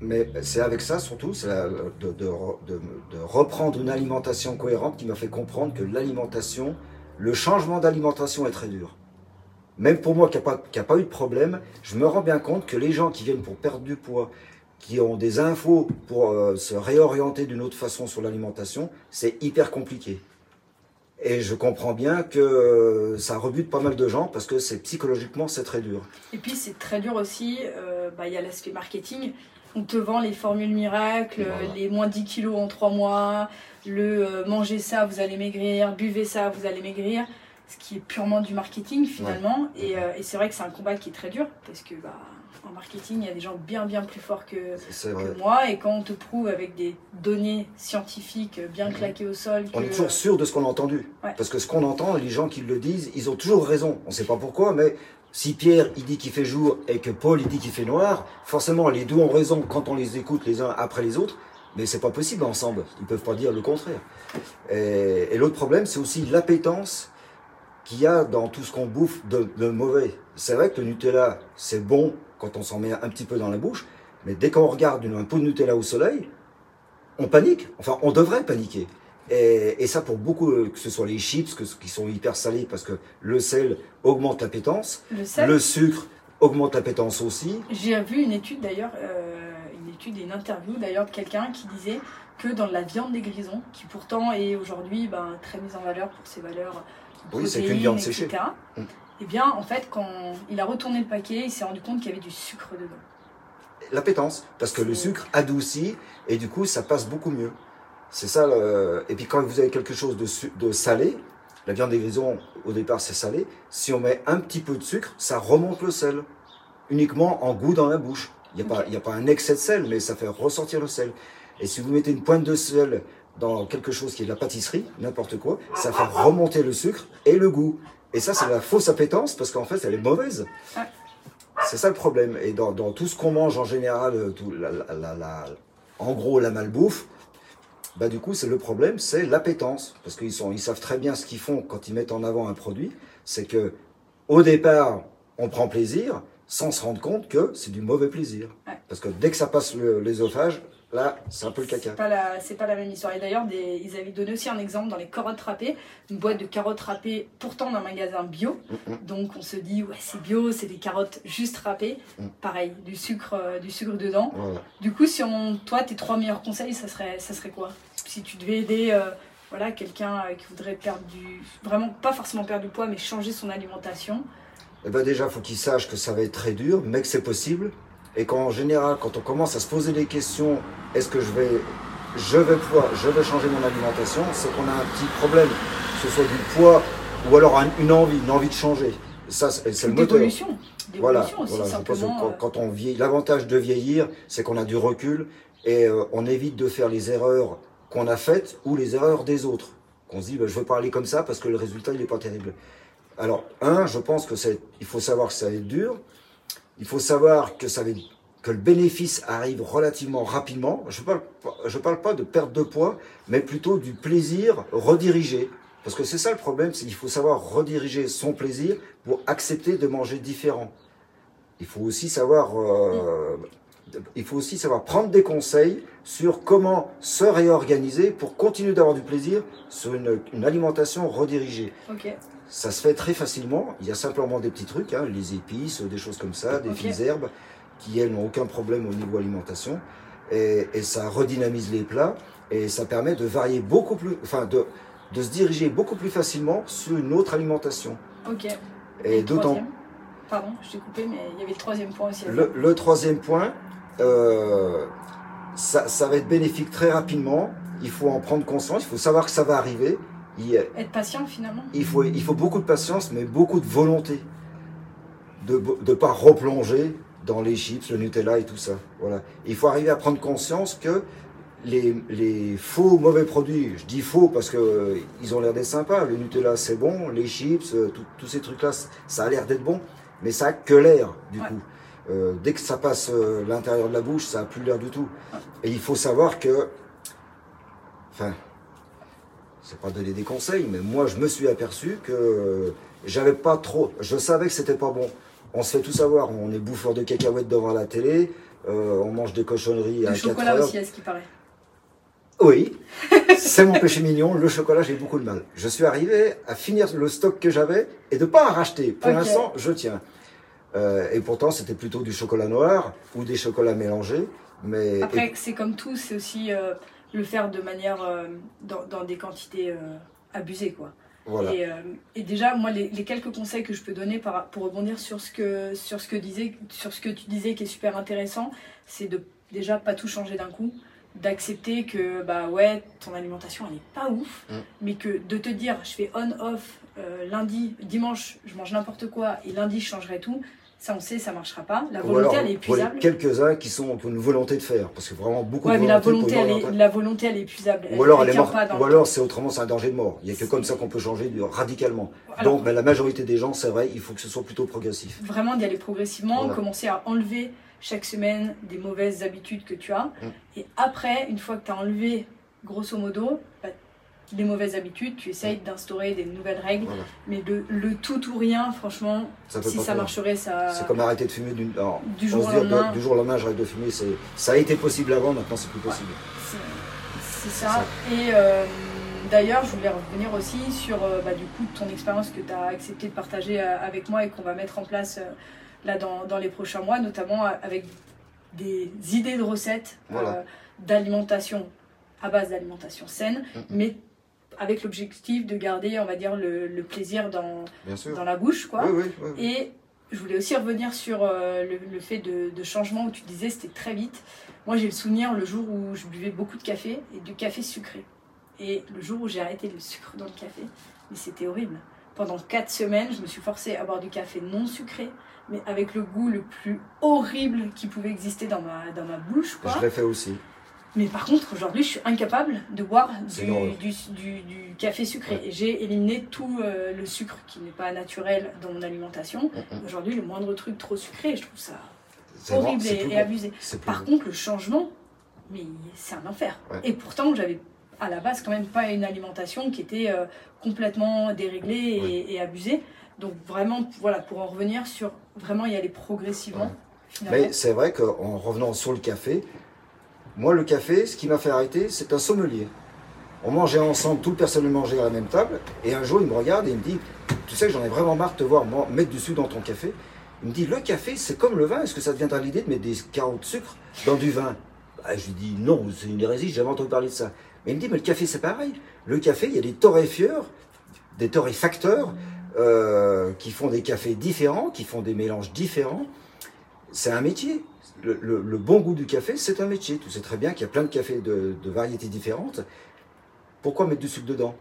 mais c'est avec ça surtout, c'est de, de re- de- de reprendre une alimentation cohérente qui m'a fait comprendre que l'alimentation, le changement d'alimentation est très dur. Même pour moi qui n'a pas, pas eu de problème, je me rends bien compte que les gens qui viennent pour perdre du poids, qui ont des infos pour euh, se réorienter d'une autre façon sur l'alimentation, c'est hyper compliqué. Et je comprends bien que ça rebute pas mal de gens parce que psychologiquement c'est très dur. Et puis c'est très dur aussi, euh, bah, il y a l'aspect marketing. On te vend les formules miracles, Voilà. euh, les moins 10 kilos en 3 mois, le euh, mangez ça, vous allez maigrir, buvez ça, vous allez maigrir, ce qui est purement du marketing finalement. Et, euh, et c'est vrai que c'est un combat qui est très dur parce que bah, en marketing, il y a des gens bien bien plus forts que, moi. Et quand on te prouve avec des données scientifiques bien claquées au sol, On est toujours sûr de ce qu'on a entendu. Ouais. Parce que ce qu'on entend, les gens qui le disent, ils ont toujours raison. On ne sait pas pourquoi, mais si Pierre il dit qu'il fait jour et que Paul il dit qu'il fait noir, forcément les deux ont raison quand on les écoute les uns après les autres. Mais c'est pas possible ensemble. Ils peuvent pas dire le contraire. Et, l'autre problème, c'est aussi l'appétence qu'il y a dans tout ce qu'on bouffe de, de mauvais. C'est vrai que le Nutella, c'est bon quand on s'en met un petit peu dans la bouche, mais dès qu'on regarde une- un pot de Nutella au soleil, on panique. Enfin, on devrait paniquer. Et, et ça pour beaucoup, euh, que ce soit les chips, que, qui sont hyper salés parce que le sel augmente l'appétence, le sel, le sucre augmente l'appétence aussi. J'ai vu une étude d'ailleurs, euh, une étude et une interview d'ailleurs de quelqu'un qui disait que dans la viande des grisons, qui pourtant est aujourd'hui ben, très mise en valeur pour ses valeurs Oui, c'est qu'une protéines, viande etc., séchée. Mm. Et bien en fait quand il a retourné le paquet, il s'est rendu compte qu'il y avait du sucre dedans. L'appétence, parce que le sucre adoucit et du coup ça passe beaucoup mieux. C'est ça. le- Et puis quand vous avez quelque chose de, salé, la viande des grisons au départ c'est salé. Si on met un petit peu de sucre, ça remonte le sel, uniquement en goût dans la bouche. Il n'y a, pas- il y a pas un excès de sel, mais ça fait ressortir le sel. Et si vous mettez une pointe de sel dans quelque chose qui est de la pâtisserie, n'importe quoi, ça fait remonter le sucre et le goût. Et ça, c'est la fausse appétence parce qu'en fait, elle est mauvaise. C'est ça le problème. Et dans, dans tout ce qu'on mange en général, euh, tout, la, la- la- la- en gros la malbouffe, bah du coup c'est le problème, c'est l'appétence. Parce qu'ils ils savent très bien ce qu'ils font quand ils mettent en avant un produit. C'est que au départ, on prend plaisir sans se rendre compte que c'est du mauvais plaisir. Ouais. Parce que dès que ça passe l'ésophage, là, c'est un peu le caca. C'est pas pas la même histoire. Et d'ailleurs, ils avaient donné aussi un exemple dans les carottes râpées, une boîte de carottes râpées, pourtant d'un magasin bio. Mm, mm. Donc on se dit ouais c'est bio, c'est des carottes juste râpées. Mm. Pareil, du sucre, euh, du sucre dedans. Voilà. Du coup, si on, toi tes trois meilleurs conseils, ça serait, ça serait quoi? Si tu devais aider, euh, voilà, quelqu'un euh, qui voudrait perdre du, vraiment pas forcément perdre du poids, mais changer son alimentation. Eh ben déjà, faut qu'il sache que ça va être très dur, mais que c'est possible. Et qu'en général, quand on commence à se poser des questions, est-ce que je vais, je vais pouvoir, je vais changer mon alimentation, c'est qu'on a un petit problème, que ce soit du poids ou alors un- une envie, une envie de changer. Ça, c'est le moteur. Voilà, voilà, je pense que simplement. quand, euh, quand on vieillit, l'avantage de vieillir, c'est qu'on a du recul et euh, on évite de faire les erreurs qu'on a faites ou les erreurs des autres. Qu'on se dit, ben, je veux pas aller comme ça parce que le résultat, il n'est pas terrible. Alors, un, je pense que c'est, il faut savoir que ça va être dur. Il faut savoir que ça va être- que le bénéfice arrive relativement rapidement. Je parle, parle pas de perte de poids, mais plutôt du plaisir redirigé. Parce que c'est ça le problème, c'est qu'il faut savoir rediriger son plaisir pour accepter de manger différent. Il faut aussi savoir, euh, il faut aussi savoir prendre des conseils sur comment se réorganiser pour continuer d'avoir du plaisir sur une, une alimentation redirigée. Ça se fait très facilement. Il y a simplement des petits trucs, hein, les épices, des choses comme ça, des fines herbes, qui elles n'ont aucun problème au niveau alimentation. Et, et ça redynamise les plats et ça permet de varier beaucoup plus, enfin de, de se diriger beaucoup plus facilement sur une autre alimentation. Ok. Et d'autant Pardon, je t'ai coupé, mais il y avait le troisième point aussi. le troisième point, euh, ça, ça va être bénéfique très rapidement. Il faut en prendre conscience, il faut savoir que ça va arriver. Il, Être patient finalement. il, faut, il faut beaucoup de patience, mais beaucoup de volonté. De ne pas replonger dans les chips, le Nutella et tout ça. Voilà. Il faut arriver à prendre conscience que les, les faux mauvais produits, je dis faux parce que euh, ils ont l'air d'être sympas. Le Nutella c'est bon, les chips, euh, tous ces trucs-là, ça a l'air d'être bon, mais ça a que l'air du Ouais. coup. Euh, dès que ça passe euh, l'intérieur de la bouche, ça a plus l'air du tout. Et il faut savoir que, enfin, c'est pas donner des conseils, mais moi je me suis aperçu que euh, j'avais pas trop, je savais que c'était pas bon. On se fait tout savoir, on est bouffeur de cacahuètes devant la télé, euh, on mange des cochonneries à Le 4 chocolat heures. aussi, à ce qui paraît. Oui, c'est mon péché mignon. Le chocolat, j'ai beaucoup de mal. Je suis arrivé à finir le stock que j'avais et de pas en racheter. Pour l'instant, je tiens. Euh, et pourtant, c'était plutôt du chocolat noir ou des chocolats mélangés. Mais Après, c'est comme tout, c'est aussi euh, le faire de manière. euh, dans, dans des quantités abusées, quoi. et voilà. Et, et déjà, moi, les, les quelques conseils que je peux donner par- pour rebondir sur ce, que, sur, ce que disait, sur ce que tu disais qui est super intéressant, c'est de déjà pas tout changer d'un coup, d'accepter que, bah ouais, ton alimentation, elle est pas ouf, Mm. mais que de te dire, je fais on-off, euh, lundi, dimanche, je mange n'importe quoi, et lundi, je changerai tout, ça, on sait, ça marchera pas. La volonté, alors, elle est épuisable. quelques-uns qui sont qui ont une volonté de faire. Parce que vraiment, beaucoup Ouais, de mais la volonté elle est, la volonté, elle est épuisable. Ou alors, elle est pas dans Ou alors, c'est autrement, c'est un danger de mort. Il n'y a que comme ça qu'on peut changer radicalement. Alors, Donc, mais la majorité des gens, c'est vrai, il faut que ce soit plutôt progressif. vraiment d'y aller progressivement, Voilà. commencer à enlever chaque semaine des mauvaises habitudes que tu as. Mm. Et après, une fois que tu as enlevé, grosso modo, bah, les mauvaises habitudes, tu essayes d'instaurer des nouvelles règles. Voilà. Mais le, le tout ou rien, franchement, Ça si ça marcherait, ça. C'est comme arrêter de fumer alors, Du jour au lendemain. du jour au lendemain, j'arrête de fumer. c'est- Ça a été possible avant, maintenant c'est plus possible. C'est c'est ça. Et euh, d'ailleurs, je voulais revenir aussi sur euh, bah, du coup ton expérience que tu as accepté de partager euh, avec moi et qu'on va mettre en place euh, là dans, dans les prochains mois, notamment avec des idées de recettes Voilà. d'alimentation à base d'alimentation saine, mais avec l'objectif de garder, on va dire, le, le plaisir dans, dans la bouche, quoi. Oui, oui, oui, oui. Et je voulais aussi revenir sur euh, le, le fait de, de changement où tu disais c'était très vite. Moi j'ai le souvenir le jour où je buvais beaucoup de café et du café sucré. Et le jour où j'ai arrêté le sucre dans le café, mais c'était horrible. Pendant quatre semaines, je me suis forcée à boire du café non sucré, mais avec le goût le plus horrible qui pouvait exister dans ma, dans ma bouche. Quoi. Je l'ai fait aussi. Mais par contre, aujourd'hui, je suis incapable de boire C'est du, une horreur. du, du- du café sucré. Ouais. J'ai éliminé tout euh, le sucre qui n'est pas naturel dans mon alimentation. Mm, mm. Aujourd'hui, le moindre truc trop sucré, je trouve ça bon, horrible et, plus et bon. abusé. Par bon. contre, le changement, mais c'est un enfer. Ouais. Et pourtant, j'avais à la base quand même pas une alimentation qui était euh, complètement déréglée et, Ouais. et abusée. Donc vraiment, voilà, pour en revenir sur vraiment y aller progressivement. Mais c'est vrai qu'en revenant sur le café, Moi, le café, ce qui m'a fait arrêter, c'est un sommelier. On mangeait ensemble, tout le personnel mangeait à la même table, et un jour, il me regarde et il me dit, tu sais j'en ai vraiment marre de te voir mettre du sucre dans ton café. Il me dit, le café, c'est comme le vin, est-ce que ça te viendra l'idée de mettre des carreaux de sucre dans du vin? Bah, Je lui dis, non, c'est une hérésie, j'ai jamais entendu parler de ça. Mais il me dit, mais le café, c'est pareil. Le café, il y a des torréfieurs, des torréfacteurs, euh, qui font des cafés différents, qui font des mélanges différents. C'est un métier. Le, bon goût du café, c'est un métier. Tu sais très bien qu'il y a plein de cafés de, de variétés différentes. Pourquoi mettre du sucre dedans?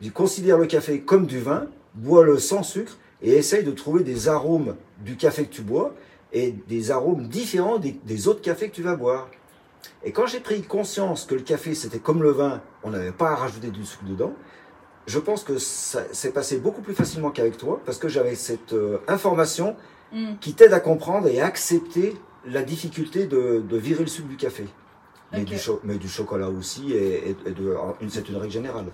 Il considère le café comme du vin, bois-le sans sucre et essaye de trouver des arômes du café que tu bois et des arômes différents des, autres cafés que tu vas boire. Et quand j'ai pris conscience que le café c'était comme le vin, on n'avait pas à rajouter du sucre dedans, je pense que ça s'est passé beaucoup plus facilement qu'avec toi parce que j'avais cette euh, information mm. qui t'aide à comprendre et à accepter la difficulté de, virer le sucre du café. Mais, du, mais du, chocolat aussi, et, c'est une règle générale.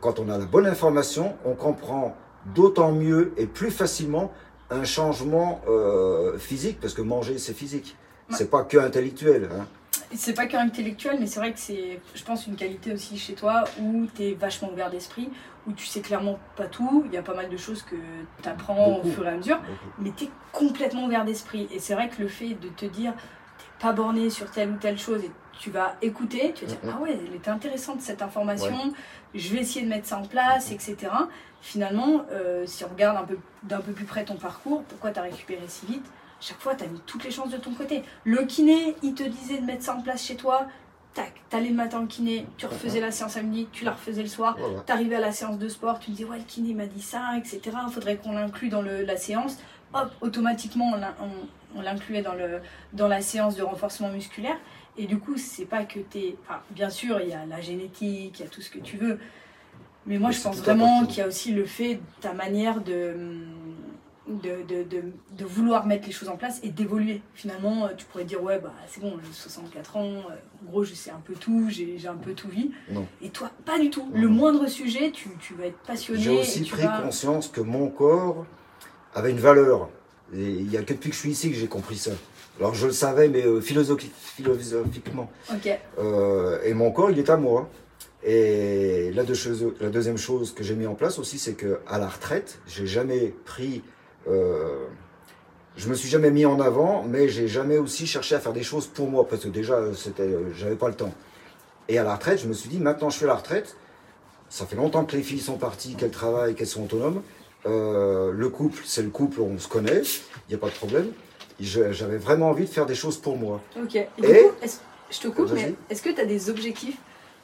Quand on a la bonne information, on comprend d'autant mieux et plus facilement un changement euh, physique, parce que manger, c'est physique. C'est pas que intellectuel. Hein. C'est pas que intellectuel, mais c'est vrai que c'est, je pense, une qualité aussi chez toi où tu es vachement ouvert d'esprit, où tu sais clairement pas tout. Il y a pas mal de choses que tu apprends au fur et à mesure, mais tu es complètement ouvert d'esprit. Et c'est vrai que le fait de te dire, t'es pas borné sur telle ou telle chose et tu vas écouter, tu vas dire, ah ouais, elle était intéressante cette information, je vais essayer de mettre ça en place, etc finalement, euh, si on regarde un peu, d'un peu plus près ton parcours, pourquoi tu as récupéré si vite? Chaque fois, tu as mis toutes les chances de ton côté. Le kiné, il te disait de mettre ça en place chez toi. Tac, t'allais le matin au kiné, tu refaisais la séance à midi, tu la refaisais le soir, t'arrivais à la séance de sport, tu disais ouais le kiné m'a dit ça, etc. Il faudrait qu'on l'inclue dans le, la séance. Hop, automatiquement on, l'incluait dans, le, dans la séance de renforcement musculaire. Et du coup, c'est pas que t'es. Enfin, bien sûr, il y a la génétique, il y a tout ce que tu veux. Mais moi, je pense vraiment qu'il y a aussi le fait, ta manière de, de, de, de, vouloir mettre les choses en place et d'évoluer. Finalement, tu pourrais dire, ouais, bah, c'est bon, j'ai 64 ans, euh, en gros, je sais un peu tout, j'ai un peu tout vu. Et toi, pas du tout. Le moindre sujet, tu, tu, vas être passionné. J'ai aussi pris conscience que mon corps avait une valeur. Et il n'y a que depuis que je suis ici que j'ai compris ça. Alors je le savais, mais euh, philosophiquement. Euh, et mon corps, il est à moi. Et la, la deuxième chose que j'ai mis en place aussi, c'est que à la retraite, j'ai jamais pris, euh, je me suis jamais mis en avant, mais j'ai jamais aussi cherché à faire des choses pour moi parce que déjà c'était, j'avais pas le temps. Et à la retraite, je me suis dit, maintenant je fais la retraite. Ça fait longtemps que les filles sont parties, qu'elles travaillent, qu'elles sont autonomes. Euh, le couple, c'est le couple, on se connaît, il n'y a pas de problème. J'avais vraiment envie de faire des choses pour moi. Ok. Et, Et je te coupe, mais est-ce que tu as des objectifs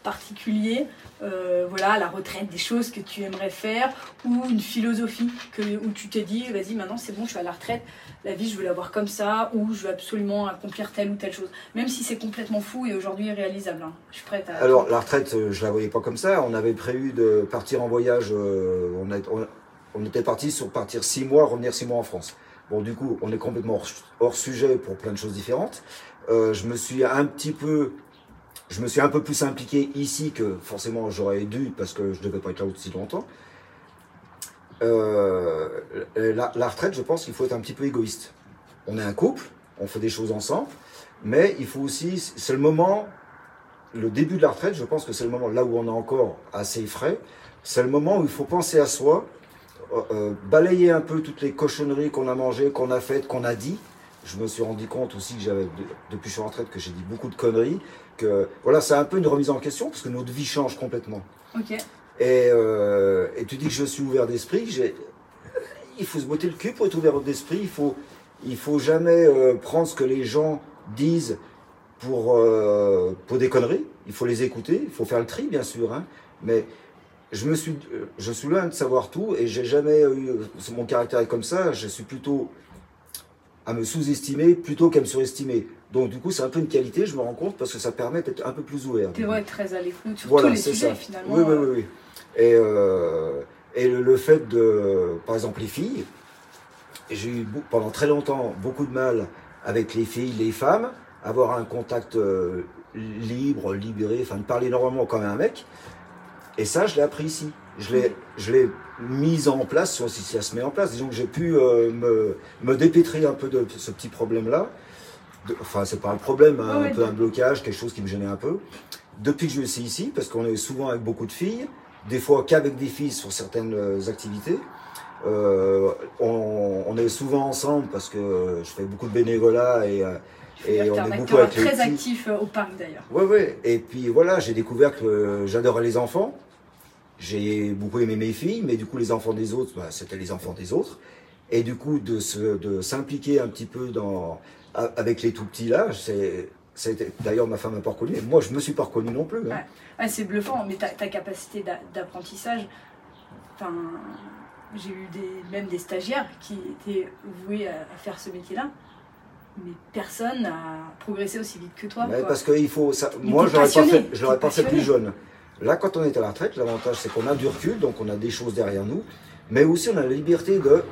particulier, euh, voilà, la retraite, des choses que tu aimerais faire, ou une philosophie que, où tu t'es dit, vas-y, maintenant c'est bon, je suis à la retraite, la vie, je veux l'avoir comme ça, ou je veux absolument accomplir telle ou telle chose. Même si c'est complètement fou et aujourd'hui irréalisable. Hein. Je suis prête à... Alors, la retraite, euh, je la voyais pas comme ça. On avait prévu de partir en voyage, euh, on, on, était parti sur partir six mois, revenir six mois en France. Bon, du coup, on est complètement hors, sujet pour plein de choses différentes. je me suis un petit peu je me suis un peu plus impliqué ici que forcément j'aurais dû parce que je ne devais pas être là aussi longtemps. Euh, la, retraite, je pense qu'il faut être un petit peu égoïste. On est un couple, on fait des choses ensemble, mais il faut aussi, c'est le moment, le début de la retraite, je pense que c'est le moment là où on est encore assez frais, c'est le moment où il faut penser à soi, euh, euh, balayer un peu toutes les cochonneries qu'on a mangées, qu'on a faites, qu'on a dit. Je me suis rendu compte aussi que j'avais, depuis que je suis en retraite, que j'ai dit beaucoup de conneries voilà, c'est un peu une remise en question parce que notre vie change complètement. Ok. Euh, et, tu dis que je suis ouvert d'esprit. Il faut se botter le cul pour être ouvert d'esprit. Il faut, il faut jamais euh, prendre ce que les gens disent pour, euh, pour des conneries. Il faut les écouter. Il faut faire le tri, bien sûr. Hein. Mais je me suis, je suis loin de savoir tout et j'ai jamais eu. Mon caractère est comme ça. Je suis plutôt à me sous-estimer plutôt qu'à me surestimer. Donc du coup, c'est un peu une qualité, je me rends compte, parce que ça permet d'être un peu plus ouvert. Tu es très à l'écoute sur tous les sujets, finalement. Oui, oui, oui. oui. Et, euh, et le, fait de, par exemple, les filles, j'ai eu pendant très longtemps beaucoup de mal avec les filles, les femmes, avoir un contact euh, libre, libéré, enfin de parler normalement comme un mec. Et ça, je l'ai appris ici. Je l'ai, mise en place, si ça se met en place. Disons que j'ai pu euh, me, me dépêtrer un peu de ce petit problème-là enfin c'est pas un problème, hein, Ouais, un peu un blocage, quelque chose qui me gênait un peu. Depuis que je suis ici, parce qu'on est souvent avec beaucoup de filles, des fois qu'avec des filles sur certaines euh, activités. Euh, on, on est souvent ensemble parce que je fais beaucoup de bénévolat et, et on est beaucoup avec très actif au parc d'ailleurs. Ouais, ouais. Et puis voilà, j'ai découvert que j'adorais les enfants. J'ai beaucoup aimé mes filles, mais du coup, les enfants des autres, bah, c'était les enfants des autres. Et du coup, de s'impliquer un petit peu dans, avec les tout petits là, c'est, d'ailleurs, ma femme n'a pas reconnu. et Moi, je me suis pas reconnu non plus. hein. Ouais. Ah, c'est bluffant, mais ta, ta capacité d'a- d'apprentissage, enfin, j'ai eu des, même des stagiaires qui étaient voués à, à faire ce métier-là, mais personne n'a progressé aussi vite que toi. Parce que il faut, ça, Mais moi, je l'aurais pas fait, je l'aurais t'es pas fait plus jeune. Là, quand on est à la retraite, l'avantage, c'est qu'on a du recul, donc on a des choses derrière nous, mais aussi on a la liberté de,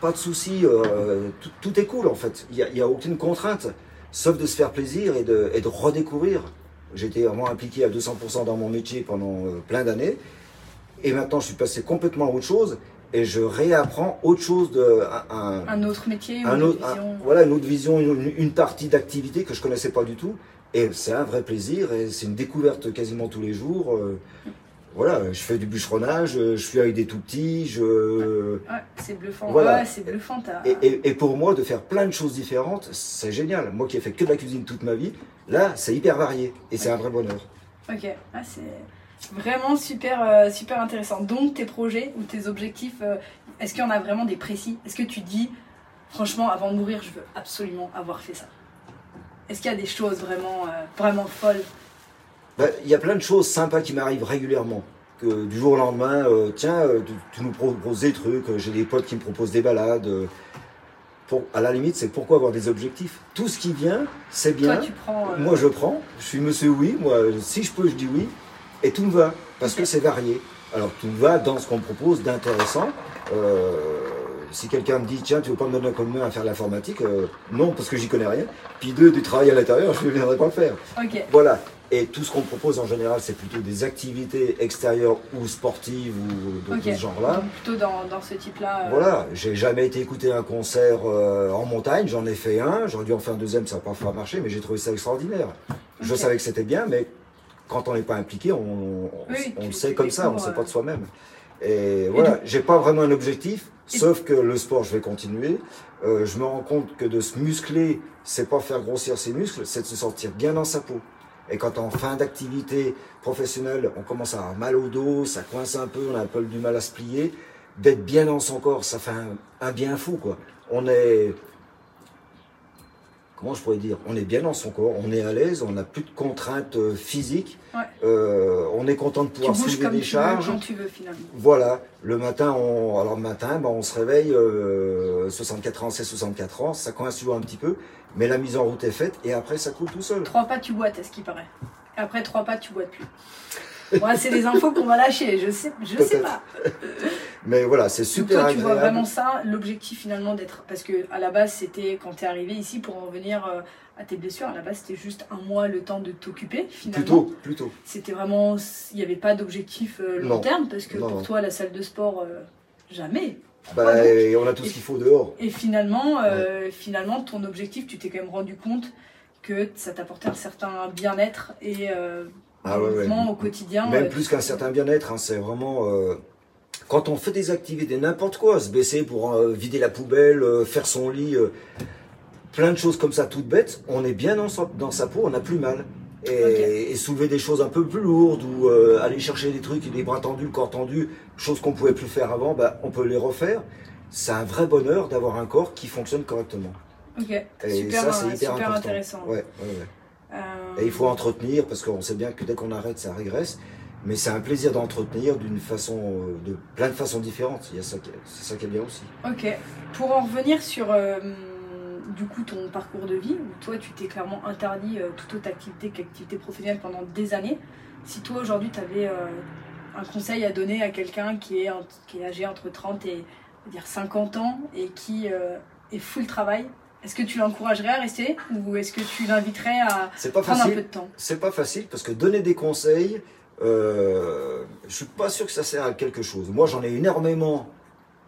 pas de soucis, euh, tout, est cool en fait. Il n'y a, aucune contrainte, sauf de se faire plaisir et de, et de redécouvrir. J'étais vraiment impliqué à 200% dans mon métier pendant euh, plein d'années, et maintenant je suis passé complètement à autre chose, et je réapprends autre chose de, un- autre métier, un une autre, vision. un- voilà, une autre vision, une, une partie d'activité que je connaissais pas du tout. Et c'est un vrai plaisir et c'est une découverte quasiment tous les jours. euh, voilà, je fais du bûcheronnage, euh, je suis avec des tout petits, je... Ouais, c'est bluffant. Voilà. Ouais, c'est bluffant. Et, et- et pour moi, de faire plein de choses différentes, c'est génial. Moi qui ai fait que de la cuisine toute ma vie, là, c'est hyper varié et c'est un vrai bonheur. Ok, ah, c'est vraiment super, euh, super intéressant. Donc, tes projets ou tes objectifs, euh, est-ce qu'il y en a vraiment des précis? Est-ce que tu dis, franchement, avant de mourir, je veux absolument avoir fait ça? Est-ce qu'il y a des choses vraiment, euh, vraiment folles? Ben, Il y a plein de choses sympas qui m'arrivent régulièrement. Que du jour au lendemain, euh, tiens, euh, tu, tu nous proposes des trucs, j'ai des potes qui me proposent des balades. pour, à la limite, c'est pourquoi avoir des objectifs? Tout ce qui vient, c'est bien. Toi, tu prends. Moi, je prends. Je suis monsieur oui. Moi, si je peux, je dis oui. Et tout me va. Parce que c'est varié. Alors, tout me va dans ce qu'on me propose d'intéressant. Euh, si quelqu'un me dit, tiens, tu veux pas me donner un coup de main à faire l'informatique euh, Non, parce que j'y connais rien. Puis deux, du travail à l'intérieur, je ne viendrai pas le faire. Voilà. Et tout ce qu'on propose en général, c'est plutôt des activités extérieures ou sportives ou de, ok. de ce genre-là. Donc, plutôt dans, dans ce type-là. euh, Voilà, j'ai jamais été écouter un concert euh, en montagne, j'en ai fait un, j'aurais dû en faire un deuxième, ça n'a pas marché, mais j'ai trouvé ça extraordinaire. Je savais que c'était bien, mais quand on n'est pas impliqué, on, on, Oui, on tu- le sait comme ça, on ne sait pas euh. de soi-même. Et voilà, j'ai pas vraiment un objectif, sauf que le sport, je vais continuer. Euh, je me rends compte que de se muscler, c'est pas faire grossir ses muscles, c'est de se sentir bien dans sa peau. Et quand en fin d'activité professionnelle, on commence à avoir mal au dos, ça coince un peu, on a un peu du mal à se plier, d'être bien dans son corps, ça fait un, un bien fou, quoi. On est, comment je pourrais dire, on est bien dans son corps, on est à l'aise, on n'a plus de contraintes euh, physiques, Ouais. Euh, on est content de pouvoir soulever des charges. veux, quand tu veux finalement. Voilà, le matin, on, alors le matin, ben, on se réveille, euh, 64 ans, c'est 64 ans, ça coince toujours un petit peu, mais la mise en route est faite et après ça coule tout seul. Trois pas, tu boites, à ce qui paraît. Après trois pas, tu boites plus. Ouais, c'est des infos qu'on va lâcher, je sais, je sais pas. Mais voilà, c'est super toi, tu vois vraiment ça, l'objectif finalement d'être. Parce que à la base, c'était quand tu es arrivé ici pour en venir euh, à tes blessures, à la base, c'était juste un mois le temps de t'occuper finalement. Plutôt, plutôt. C'était vraiment. Il n'y avait pas d'objectif euh, long Non. terme parce que Non, pour non. toi, la salle de sport, euh, jamais. Bah, et on a tout ce qu'il faut dehors. Et finalement, euh, finalement, ton objectif, tu t'es quand même rendu compte que ça t'apportait un certain bien-être et euh, Ah ouais, ouais. mouvement au quotidien. Même euh, plus qu'un certain bien-être, hein, c'est vraiment... euh, quand on fait des activités, n'importe quoi, se baisser pour euh, vider la poubelle, euh, faire son lit, euh, plein de choses comme ça, toutes bêtes, on est bien dans sa, dans sa peau, on n'a plus mal. Et, soulever des choses un peu plus lourdes ou aller chercher des trucs, les bras tendus, le corps tendu, choses qu'on pouvait plus faire avant, bah, on peut les refaire. C'est un vrai bonheur d'avoir un corps qui fonctionne correctement. Ok, Et super, ça, c'est hyper super intéressant. Ouais, ouais, ouais. Et il faut entretenir, parce qu'on sait bien que dès qu'on arrête, ça régresse. Mais c'est un plaisir d'entretenir d'une façon, euh, de plein de façons différentes. Ça, c'est ça qui est bien aussi. Ok. Pour en revenir sur euh, du coup ton parcours de vie, où toi tu t'es clairement interdit euh, toute autre activité qu'activité professionnelle pendant des années. Si toi aujourd'hui tu avais un conseil à donner à quelqu'un qui est, âgé entre 30 et dire 50 ans et qui est full travail, est-ce que tu l'encouragerais à rester ou est-ce que tu l'inviterais à pas prendre un peu de temps? C'est pas facile parce que donner des conseils, euh, je suis pas sûr que ça sert à quelque chose. Moi, j'en ai énormément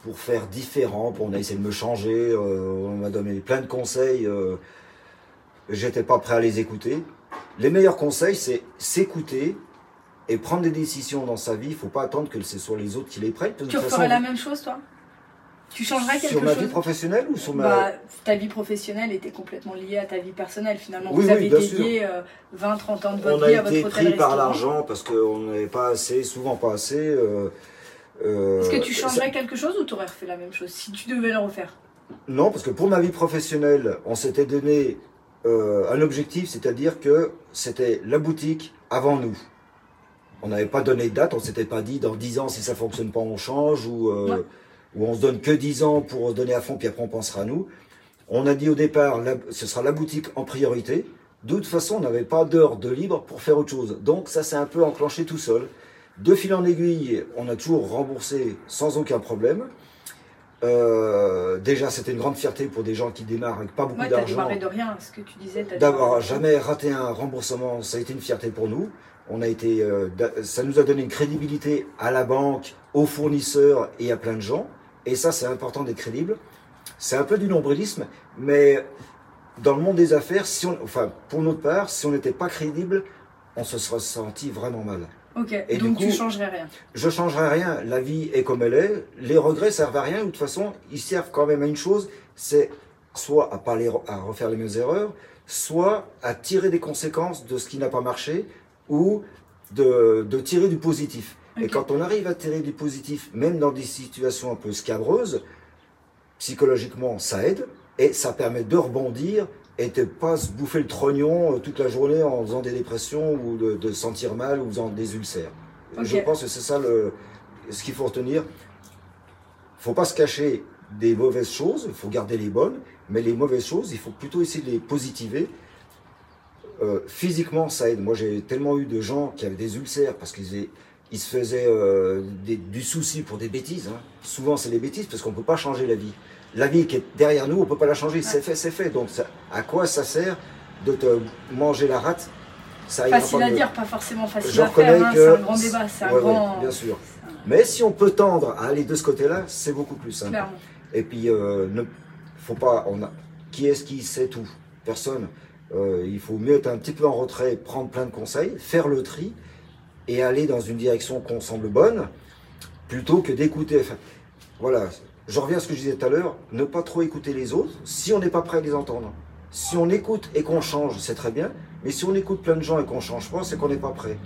pour faire différent. Pour on a essayé de me changer. euh, on m'a donné plein de conseils. euh, j'étais pas prêt à les écouter. Les meilleurs conseils, c'est s'écouter et prendre des décisions dans sa vie. Il faut pas attendre que ce soit les autres qui les prennent. Tu façon, referais la même chose, toi? Tu changerais quelque sur ma chose vie professionnelle ou sur ma... Bah, ta vie professionnelle était complètement liée à ta vie personnelle finalement. Oui, Vous oui, avez dédié euh, 20-30 ans de votre on vie a à votre été hôtel pris par l'argent parce qu'on n'avait pas assez, souvent pas assez. euh, euh, Est-ce que tu ça- changerais quelque chose ou tu aurais refait la même chose si tu devais le refaire? Non, parce que pour ma vie professionnelle, on s'était donné euh, un objectif, c'est-à-dire que c'était la boutique avant nous. On n'avait pas donné de date, on s'était pas dit dans 10 ans si ça fonctionne pas on change ou, Ouais. Ou on se donne que 10 ans pour se donner à fond puis après on pensera à nous. On a dit au départ la- ce sera la boutique en priorité. De toute façon, on n'avait pas d'heure de libre pour faire autre chose. Donc ça s'est un peu enclenché tout seul. De fil en aiguille, on a toujours remboursé sans aucun problème. Euh, déjà, c'était une grande fierté pour des gens qui démarrent avec pas beaucoup Ouais, d'argent. de rien, ce que tu disais. D'avoir jamais raté un remboursement, ça a été une fierté pour nous. On a été, euh, ça nous a donné une crédibilité à la banque, aux fournisseurs et à plein de gens. Et ça, c'est important d'être crédible. C'est un peu du nombrilisme, mais dans le monde des affaires, si on, enfin, pour notre part, si on n'était pas crédible, on se serait senti vraiment mal. Ok, Et donc tu coup- changerais rien. Je changerai rien. La vie est comme elle est. Les regrets servent à rien. De toute façon, ils servent quand même à une chose, c'est soit à pas les à refaire les mêmes erreurs, soit à tirer des conséquences de ce qui n'a pas marché ou de, de tirer du positif. Et Ok. quand on arrive à tirer du positif, même dans des situations un peu scabreuses, psychologiquement, ça aide et ça permet de rebondir et de pas se bouffer le trognon euh, toute la journée en faisant des dépressions ou de, de se sentir mal ou en faisant des ulcères. Je pense que c'est ça le, ce qu'il faut retenir. faut pas se cacher des mauvaises choses, il faut garder les bonnes, mais les mauvaises choses, il faut plutôt essayer de les positiver. Euh, physiquement, ça aide. Moi, j'ai tellement eu de gens qui avaient des ulcères parce qu'ils ils se faisaient euh, des- du souci pour des bêtises. hein. Souvent, c'est des bêtises parce qu'on ne peut pas changer la vie. La vie qui est derrière nous, on ne peut pas la changer. C'est fait, c'est fait. Donc, ça- à quoi ça sert de te manger la rate? Ça Facile à mieux. dire, pas forcément facile Je à faire. hein, C'est un grand débat, c'est un Ouais, ouais, grand. bien sûr. Mais si on peut tendre à aller de ce côté-là, c'est beaucoup plus simple. Clairement. Et puis, euh, ne faut pas. On a, qui est-ce qui sait tout? Personne. Euh, il faut mieux être un petit peu en retrait, prendre plein de conseils, faire le tri et aller dans une direction qu'on semble bonne, plutôt que d'écouter. Voilà. Je reviens à ce que je disais tout à l'heure. Ne pas trop écouter les autres si on n'est pas prêt à les entendre. Si on écoute et qu'on change, c'est très bien. Mais si on écoute plein de gens et qu'on change pas, c'est qu'on n'est pas prêt.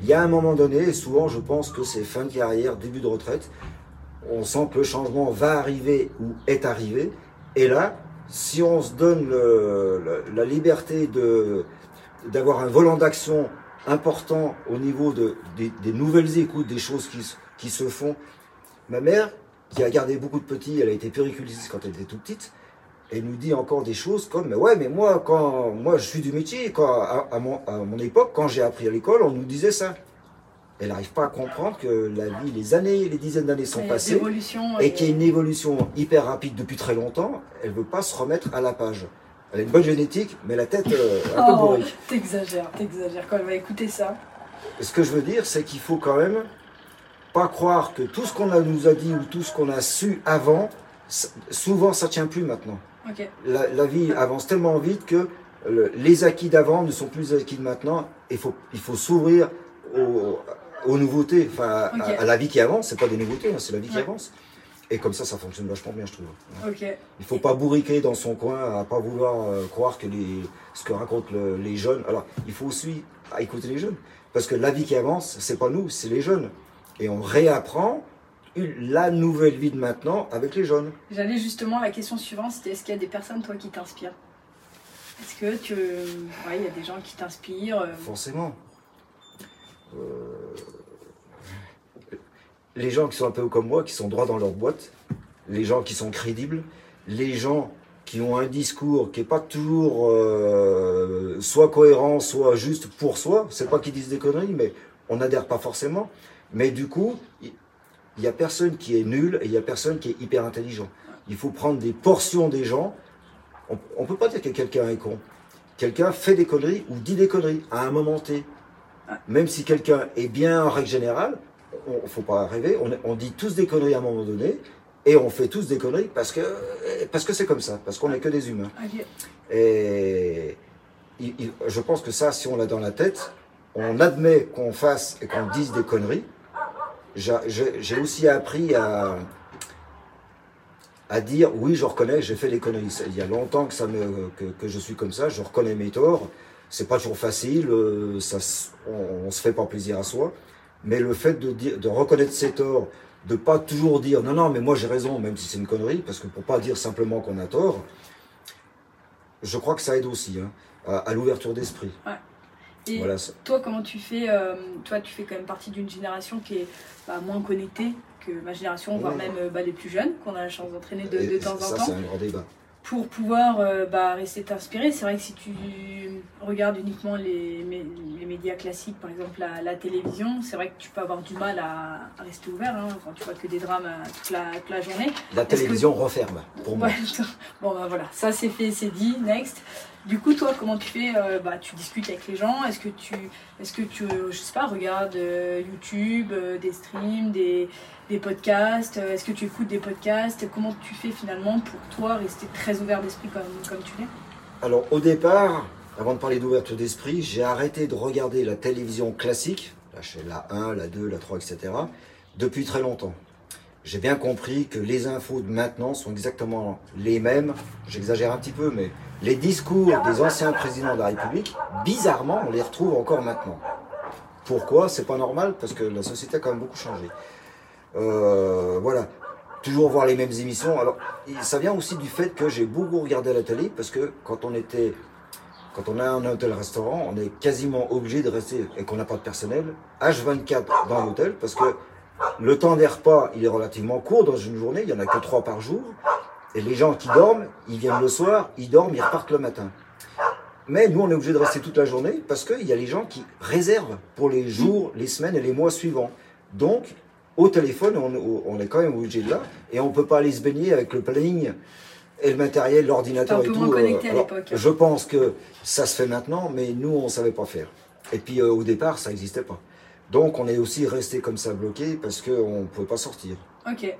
Il y a un moment donné, et souvent je pense que c'est fin de carrière, début de retraite, on sent que le changement va arriver ou est arrivé. Et là, si on se donne la liberté d'avoir un volant d'action important au niveau de, des, des nouvelles écoutes, des choses qui, se- qui se font. Ma mère, qui a gardé beaucoup de petits, elle a été périculiste quand elle était toute petite, elle nous dit encore des choses comme, mais ouais, mais moi, quand moi je suis du métier, quand, à, à mon, à mon époque, quand j'ai appris à l'école, on nous disait ça. Elle n'arrive pas à comprendre que la vie, les années, les dizaines d'années sont passées et qu'il y a une évolution hyper rapide depuis très longtemps, elle veut pas se remettre à la page. Elle a une bonne génétique, mais la tête euh, un peu Oh, bourrée. t'exagères, t'exagères quand elle va écouter ça. Ce que je veux dire, c'est qu'il faut quand même pas croire que tout ce qu'on nous a dit ou tout ce qu'on a su avant, souvent ça tient plus maintenant. Ok. La, la vie avance tellement vite que le- les acquis d'avant ne sont plus les acquis de maintenant. Il faut, il faut s'ouvrir aux, aux nouveautés, enfin à, la vie qui avance. C'est pas des nouveautés, hein, c'est la vie qui avance. Et comme ça, ça fonctionne vachement bien, je trouve. Ok. Il faut pas bourriquer dans son coin, à pas vouloir euh, croire que les, ce que racontent le- les jeunes. Alors, il faut aussi écouter les jeunes, parce que la vie qui avance, c'est pas nous, c'est les jeunes, et on réapprend une- la nouvelle vie de maintenant avec les jeunes. J'allais justement, la question suivante, c'était est-ce qu'il y a des personnes, toi, qui t'inspirent? Est-ce que tu. Ouais, il y a des gens qui t'inspirent euh, Forcément. Euh, les gens qui sont un peu comme moi, qui sont droits dans leur boîte, les gens qui sont crédibles, les gens qui ont un discours qui n'est pas toujours euh, soit cohérent, soit juste pour soi. C'est pas qu'ils disent des conneries, mais on n'adhère pas forcément. Mais du coup, il il y a personne qui est nul et il y a personne qui est hyper intelligent. Il faut prendre des portions des gens. On ne peut pas dire que quelqu'un est con. Quelqu'un fait des conneries ou dit des conneries à un moment T. Même si quelqu'un est bien en règle générale, ne faut pas rêver, on, on dit tous des conneries à un moment donné et on fait tous des conneries parce que parce que c'est comme ça, parce qu'on n'est que des humains. ok. Et je pense que ça, si on l'a dans la tête, on admet qu'on fasse et qu'on dise des conneries. J'ai aussi appris à, à dire oui, je reconnais, j'ai fait des conneries. Il y a longtemps que, ça me, que, je suis comme ça, je reconnais mes torts. C'est pas toujours facile, euh, ça, on, on, se fait pas plaisir à soi. Mais le fait de, dire, de reconnaître ses torts, de pas toujours dire non, non, mais moi j'ai raison, même si c'est une connerie, parce que pour pas dire simplement qu'on a tort, je crois que ça aide aussi hein, à, l'ouverture d'esprit. Ouais. Et toi, comment tu fais euh, Toi, tu fais quand même partie d'une génération qui est bah, moins connectée que ma génération, voire même euh, bah, les plus jeunes, qu'on a la chance d'entraîner de, de, temps en temps. Ça, c'est un grand débat pour pouvoir euh, bah, rester inspiré. C'est vrai que si tu regardes uniquement les, les médias classiques, par exemple la, télévision, c'est vrai que tu peux avoir du mal à, rester ouvert hein, quand tu vois que des drames euh, toute la, toute la journée. La télévision referme, pour moi. bon, bah, voilà, ça c'est fait, c'est dit, next. Du coup, toi, comment tu fais euh, bah, Tu discutes avec les gens? Est-ce que tu, est-ce que tu je sais pas, regardes YouTube, des streams, des des podcasts euh, Est-ce que tu écoutes des podcasts Comment tu fais finalement pour toi rester très ouvert d'esprit comme, tu l'es? Alors au départ, avant de parler d'ouverture d'esprit, j'ai arrêté de regarder la télévision classique, la chaîne la 1, la 2, la 3, etc., depuis très longtemps. J'ai bien compris que les infos de maintenant sont exactement les mêmes. J'exagère un petit peu, mais les discours des anciens présidents de la République, bizarrement, on les retrouve encore maintenant. Pourquoi? C'est pas normal parce que la société a quand même beaucoup changé. Euh, voilà, toujours voir les mêmes émissions. Alors, ça vient aussi du fait que j'ai beaucoup regardé la télé parce que quand on était, quand on a un hôtel-restaurant, on est quasiment obligé de rester et qu'on n'a pas de personnel H24 dans l'hôtel parce que le temps des repas, il est relativement court dans une journée. Il y en a que trois par jour. Et les gens qui dorment, ils viennent le soir, ils dorment, ils repartent le matin. Mais nous, on est obligé de rester toute la journée parce qu'il y a les gens qui réservent pour les jours, les semaines et les mois suivants. Donc, au téléphone, on, est quand même obligé de là, et on ne peut pas aller se baigner avec le planning et le matériel, l'ordinateur et tout. Euh, je pense que ça se fait maintenant, mais nous, on ne savait pas faire. Et puis euh, au départ, ça n'existait pas. Donc on est aussi resté comme ça bloqué parce qu'on ne pouvait pas sortir. Ok.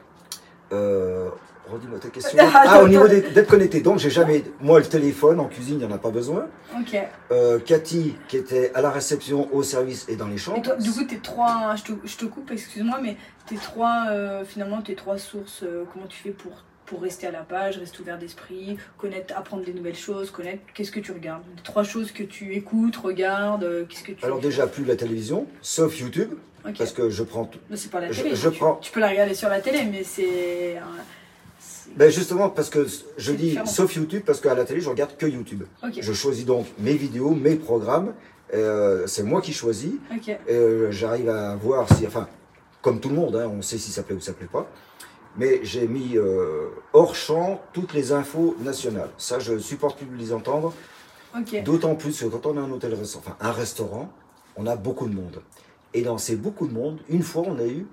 Euh, redis-moi ta question. ah, au niveau d'être connecté. Donc, j'ai jamais. Moi, le téléphone en cuisine, il n'y en a pas besoin. Ok. Euh, Cathy, qui était à la réception, au service et dans les chambres. Et toi, du coup, tes trois. Je te, je te coupe, excuse-moi, mais tes trois. Euh, finalement, tes trois sources, euh, comment tu fais pour pour rester à la page, rester ouvert d'esprit, connaître, apprendre des nouvelles choses, connaître. Qu'est-ce que tu regardes? Trois choses que tu écoutes, regardes. Qu'est-ce que tu Alors déjà plus la télévision, sauf YouTube, parce que je prends. Mais c'est pas la télé. Je, tu, prends... tu peux la regarder sur la télé, mais c'est. Ben justement, parce que je dis sauf YouTube, parce qu'à la télé, je regarde que YouTube. Je choisis donc mes vidéos, mes programmes. Euh, c'est moi qui choisis. Euh, j'arrive à voir si, enfin, comme tout le monde, hein, on sait si ça plaît ou ça plaît pas. Mais j'ai mis euh, hors champ toutes les infos nationales. Ça, je supporte plus de les entendre. D'autant plus que quand on a un hôtel, enfin un restaurant, on a beaucoup de monde. Et dans ces beaucoup de monde, une fois, on a eu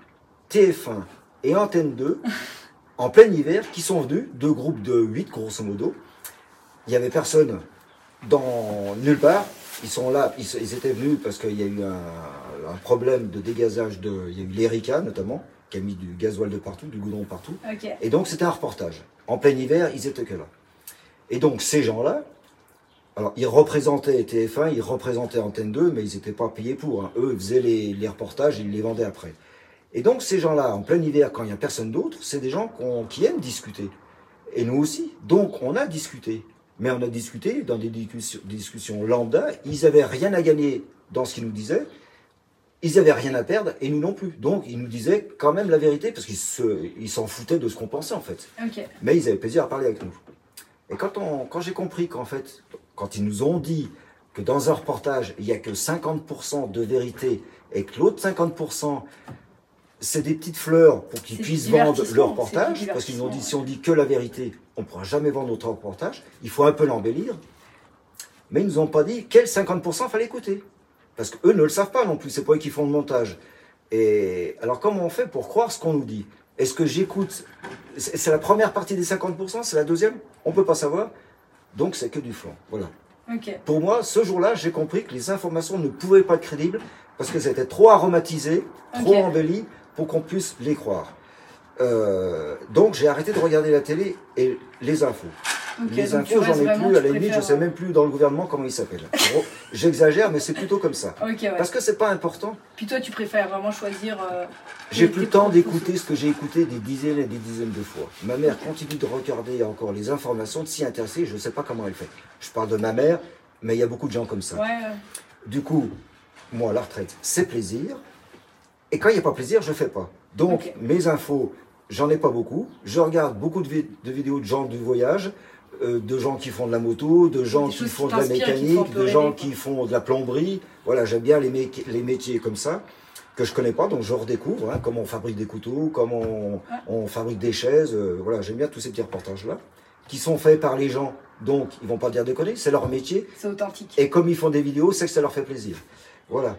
TF1 et Antenne 2 en plein hiver qui sont venus, deux groupes de 8 grosso modo. Il n'y avait personne dans nulle part. Ils sont là, ils, étaient venus parce qu'il y a eu un, problème de dégazage de. Il y a eu l'Erika notamment, qui a mis du gasoil de partout, du goudron partout. Et donc c'était un reportage. En plein hiver, ils étaient que là. Et donc ces gens-là, alors ils représentaient TF1, ils représentaient Antenne 2, mais ils n'étaient pas payés pour. Hein. Eux faisaient les, les reportages, ils les vendaient après. Et donc ces gens-là, en plein hiver, quand il n'y a personne d'autre, c'est des gens qui aiment discuter. Et nous aussi. Donc on a discuté. Mais on a discuté dans des discussions, lambda. Ils n'avaient rien à gagner dans ce qu'ils nous disaient. Ils n'avaient rien à perdre et nous non plus. Donc ils nous disaient quand même la vérité parce qu'ils s'en foutaient de ce qu'on pensait en fait. Mais ils avaient plaisir à parler avec nous. Et quand, quand j'ai compris qu'en fait, quand ils nous ont dit que dans un reportage, il n'y a que 50% de vérité et que l'autre 50%, c'est des petites fleurs pour qu'ils puissent vendre leur reportage, parce qu'ils nous ont dit si on dit que la vérité, on ne pourra jamais vendre notre reportage, il faut un peu l'embellir. Mais ils nous ont pas dit quel 50% fallait écouter. Parce qu'eux ne le savent pas non plus, c'est pas eux qui font le montage. Et alors comment on fait pour croire ce qu'on nous dit? Est-ce que j'écoute? C'est la première partie des 50%, c'est la deuxième? On peut pas savoir. Donc c'est que du flanc. Voilà. Pour moi, ce jour-là, j'ai compris que les informations ne pouvaient pas être crédibles parce que c'était trop aromatisé, trop embelli pour qu'on puisse les croire. Euh, donc j'ai arrêté de regarder la télé et les infos. Les infos, j'en ai vraiment, plus, à la limite, je sais même plus dans le gouvernement comment il s'appelle. Bon, J'exagère, mais c'est plutôt comme ça. Ouais. Parce que c'est pas important. Puis toi, tu préfères vraiment choisir. euh, J'ai plus le temps d'écouter ce que j'ai écouté des dizaines et des dizaines de fois. Ma mère continue de regarder encore les informations, de s'y intéresser, je ne sais pas comment elle fait. Je parle de ma mère, mais il y a beaucoup de gens comme ça. Ouais. Du coup, moi, la retraite, c'est plaisir. Et quand il n'y a pas plaisir, je ne fais pas. Donc, mes infos, j'en ai pas beaucoup. Je regarde beaucoup de, de vidéos de gens du voyage, euh, de gens qui font de la moto, de gens qui font de la mécanique, de gens qui font de la plomberie. Voilà, j'aime bien les, mé- les métiers comme ça que je connais pas, donc je redécouvre hein, comment on fabrique des couteaux, comment on, on fabrique des chaises. euh, voilà, j'aime bien tous ces petits reportages-là, qui sont faits par les gens, donc ils vont pas dire déconner, c'est leur métier. C'est authentique. Et comme ils font des vidéos, c'est que ça leur fait plaisir. Voilà.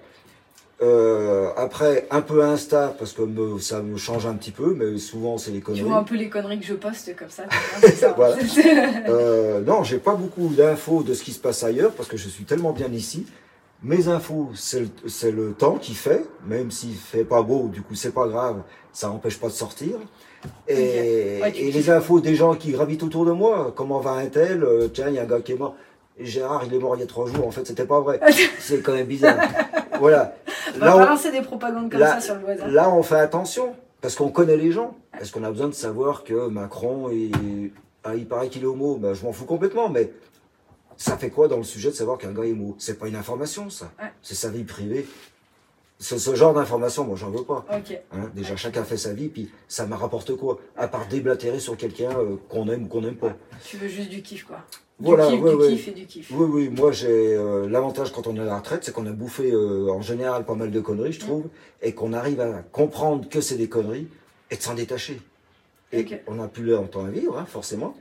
Euh, après, un peu Insta, parce que me- ça me change un petit peu, mais souvent c'est les Tu conneries. vois un peu les conneries que je poste comme ça. ça. Voilà. Euh, non, j'ai pas beaucoup d'infos de ce qui se passe ailleurs, parce que je suis tellement bien ici. Mes infos, c'est le, c'est le temps qui fait, même s'il fait pas beau, du coup c'est pas grave, ça n'empêche pas de sortir. Et. Ouais, tu et les infos des gens qui gravitent autour de moi, comment va un tel, euh, tiens, il y a un gars qui est mort. Gérard, il est mort il y a trois jours, en fait c'était pas vrai. c'est quand même bizarre. voilà. On va Là, on- des propagandes comme là- ça sur le voisin. Là, on fait attention, parce qu'on connaît les gens. Est-ce qu'on a besoin de savoir que Macron, il, ah, il paraît qu'il est homo? Ben, Je m'en fous complètement, mais ça fait quoi dans le sujet de savoir qu'un gars est homo? C'est pas une information, ça. Ouais. C'est sa vie privée. Ce, ce genre d'information, moi, j'en veux pas. Hein, déjà, chacun fait sa vie, puis ça me rapporte quoi? À part déblatérer sur quelqu'un euh, qu'on aime ou qu'on n'aime pas. Tu veux juste du kiff, quoi. Du Voilà, kiff, ouais, du ouais. kiff et du kiff. Oui, oui, moi j'ai euh, l'avantage quand on est à la retraite, c'est qu'on a bouffé euh, en général pas mal de conneries, je trouve, et qu'on arrive à comprendre que c'est des conneries et de s'en détacher. Et on n'a plus le temps à vivre, hein, forcément.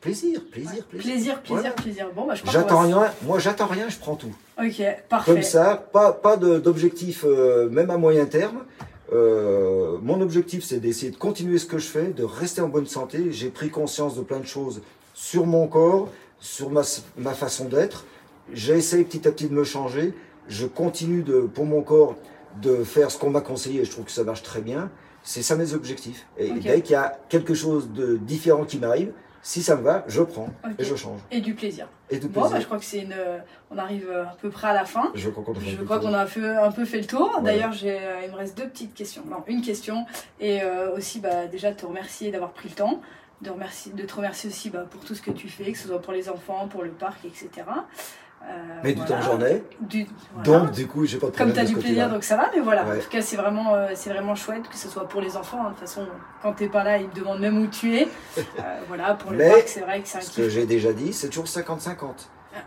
Plaisir, plaisir, plaisir. Plaisir, plaisir, Voilà. plaisir. Bon, bah, je J'attends rien, moi j'attends rien, je prends tout. Ok, parfait. Comme ça, pas, pas d'objectif, euh, même à moyen terme. Euh, mon objectif, c'est d'essayer de continuer ce que je fais, de rester en bonne santé. J'ai pris conscience de plein de choses sur mon corps, sur ma, ma façon d'être. J'ai essayé petit à petit de me changer. Je continue de, pour mon corps de faire ce qu'on m'a conseillé et je trouve que ça marche très bien. C'est ça mes objectifs. Et dès qu'il y a quelque chose de différent qui m'arrive, si ça me va, je prends et je change. Et du plaisir. Et Bon, plaisir. bah, je crois que c'est une. On arrive euh, à peu près à la fin. je crois qu'on a fait a fait, un peu fait le tour. Ouais. D'ailleurs, j'ai, euh, il me reste deux petites questions. Non, une question. Et euh, aussi, bah, déjà, te remercier d'avoir pris le temps. De, remercier, de te remercier aussi bah, pour tout ce que tu fais, que ce soit pour les enfants, pour le parc, etc. Euh, Mais du temps, j'en ai. Du- voilà. Donc, du coup, j'ai pas de Comme problème tu as du plaisir, donc ça va, mais voilà. Ouais. En tout cas, c'est vraiment, euh, c'est vraiment chouette que ce soit pour les enfants. hein. De toute façon, quand t'es pas là, ils te demandent même où tu es. Euh, voilà, pour le Mais, parc, c'est vrai que c'est un Ce que j'ai déjà dit, c'est toujours 50-50. Ah.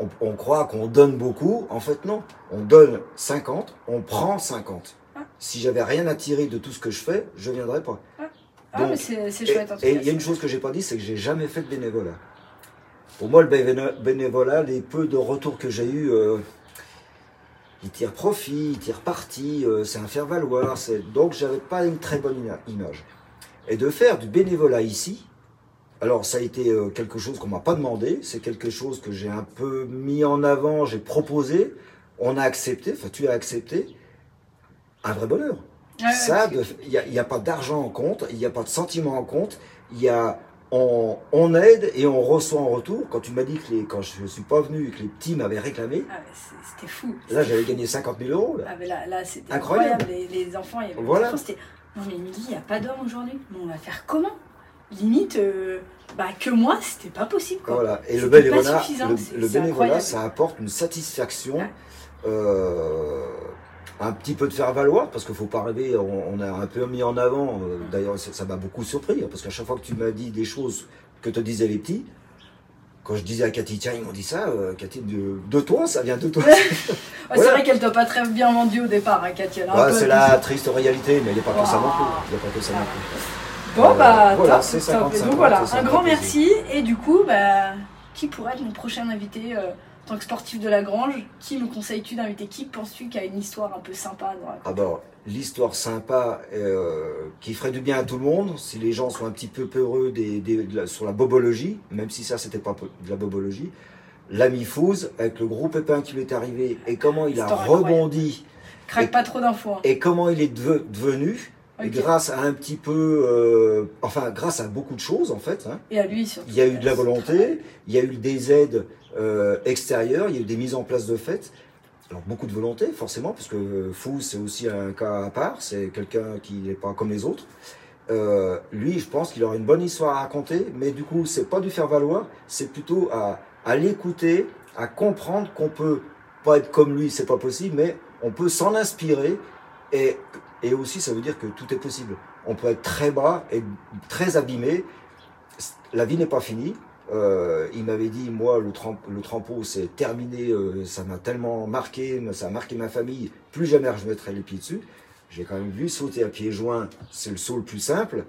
On, on croit qu'on donne beaucoup, en fait non. On donne 50, on prend 50. Ah. Si j'avais rien à tirer de tout ce que je fais, je viendrais pas. Ah, Donc, mais c'est c'est Et chouette en tout et il y a une chose que j'ai pas dit, c'est que j'ai jamais fait de bénévolat. Pour moi, le bénévo- bénévolat, les peu de retours que j'ai eu, euh, ils tirent profit, ils tirent parti, euh, c'est un faire valoir. c'est- Donc, j'avais pas une très bonne image. Et de faire du bénévolat ici, alors ça a été euh, quelque chose qu'on m'a pas demandé, c'est quelque chose que j'ai un peu mis en avant, j'ai proposé, on a accepté, enfin tu as accepté, un vrai bonheur. Ouais, Ça, il n'y a, il y a pas d'argent en compte, il n'y a pas de sentiment en compte, il y a, on, on aide et on reçoit en retour. Quand tu m'as dit que les, quand je suis pas venu et que les petits m'avaient réclamé, Ah, c'était fou. là j'avais gagné 50 000 euros. Là. Ah, mais là, là c'était Incroyable. incroyable. Les, les enfants, il y avait Voilà. enfants, c'était non mais il n'y a pas d'homme aujourd'hui. Mais on va faire comment? Limite, euh, bah que moi, c'était pas possible quoi. Voilà. Et le bénévolat, le, le bénévolat, ça apporte une satisfaction, Ouais. euh, un petit peu de faire valoir, parce qu'il faut pas rêver, on, on a un peu mis en avant, euh, d'ailleurs ça m'a beaucoup surpris, hein, parce qu'à chaque fois que tu m'as dit des choses que te disaient les petits, quand je disais à Cathy, tiens, ils m'ont dit ça, euh, Cathy, de, de toi, ça vient de toi. Ouais, C'est vrai qu'elle t'a pas très bien vendu au départ, hein, Ouais, peu c'est la triste réalité, mais il n'y a pas que ça non plus. A pas que ça non plus. Bon, Euh, bah, voilà, top, c'est top. 50, Et donc 50, voilà, un grand merci. Et du coup, bah, qui pourrait être mon prochain invité euh, en tant que sportif de la Grange Qui me conseilles-tu d'inviter? Qui penses-tu qui a une histoire un peu sympa à raconter? Ah bah, l'histoire sympa euh, qui ferait du bien à tout le monde, si les gens sont un petit peu peureux des, des- de la- sur la bobologie, même si ça c'était pas de la bobologie, l'ami Fouz, avec le gros pépin qui lui est arrivé, et comment il a rebondi, Craque pas trop d'infos. hein. et comment il est deve- devenu, Grâce à un petit peu, euh, enfin grâce à beaucoup de choses en fait. hein. Et à lui surtout. Il y a eu de la volonté, il y a eu des aides euh, extérieures, il y a eu des mises en place de fêtes. Alors beaucoup de volonté forcément, parce que Fou c'est aussi un cas à part, c'est quelqu'un qui n'est pas comme les autres. Euh, lui, je pense qu'il aura une bonne histoire à raconter, mais du coup, c'est pas du faire valoir, c'est plutôt à, à l'écouter, à comprendre qu'on peut pas être comme lui, c'est pas possible, mais on peut s'en inspirer et, et aussi ça veut dire que tout est possible. On peut être très bas et très abîmé. La vie n'est pas finie. Euh, il m'avait dit, moi, le, tramp- le trampo, c'est terminé, euh, ça m'a tellement marqué, ça a marqué ma famille, plus jamais je mettrai les pieds dessus. J'ai quand même vu sauter à pieds joints, c'est le saut le plus simple,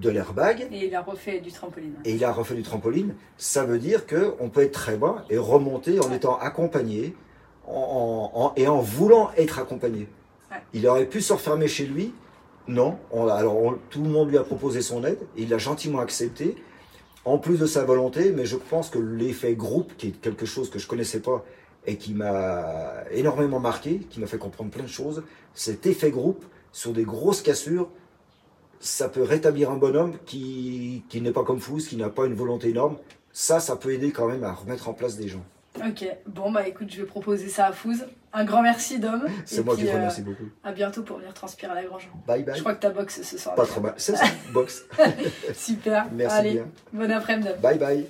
de l'airbag, Et il a refait du trampoline. et il a refait du trampoline. Ça veut dire qu'on peut être très bas et remonter en étant accompagné en- en- en- et en voulant être accompagné. Il aurait pu se refermer chez lui. Non. On- alors tout le monde lui a proposé son aide. Et il l'a gentiment accepté. En plus de sa volonté, mais je pense que l'effet groupe, qui est quelque chose que je connaissais pas et qui m'a énormément marqué, qui m'a fait comprendre plein de choses, cet effet groupe sur des grosses cassures, ça peut rétablir un bonhomme qui, qui n'est pas comme Fous, qui n'a pas une volonté énorme. Ça, ça peut aider quand même à remettre en place des gens. Ok, bon bah écoute, je vais proposer ça à Fouz. Un grand merci Dom. C'est moi qui te euh, remercie beaucoup. À bientôt pour venir transpirer à la Grange. Bye Je bye. crois que ta boxe ce soir. Pas trop mal. C'est ça, box. Super. Merci Allez, bien. bon après-midi. Bye bye.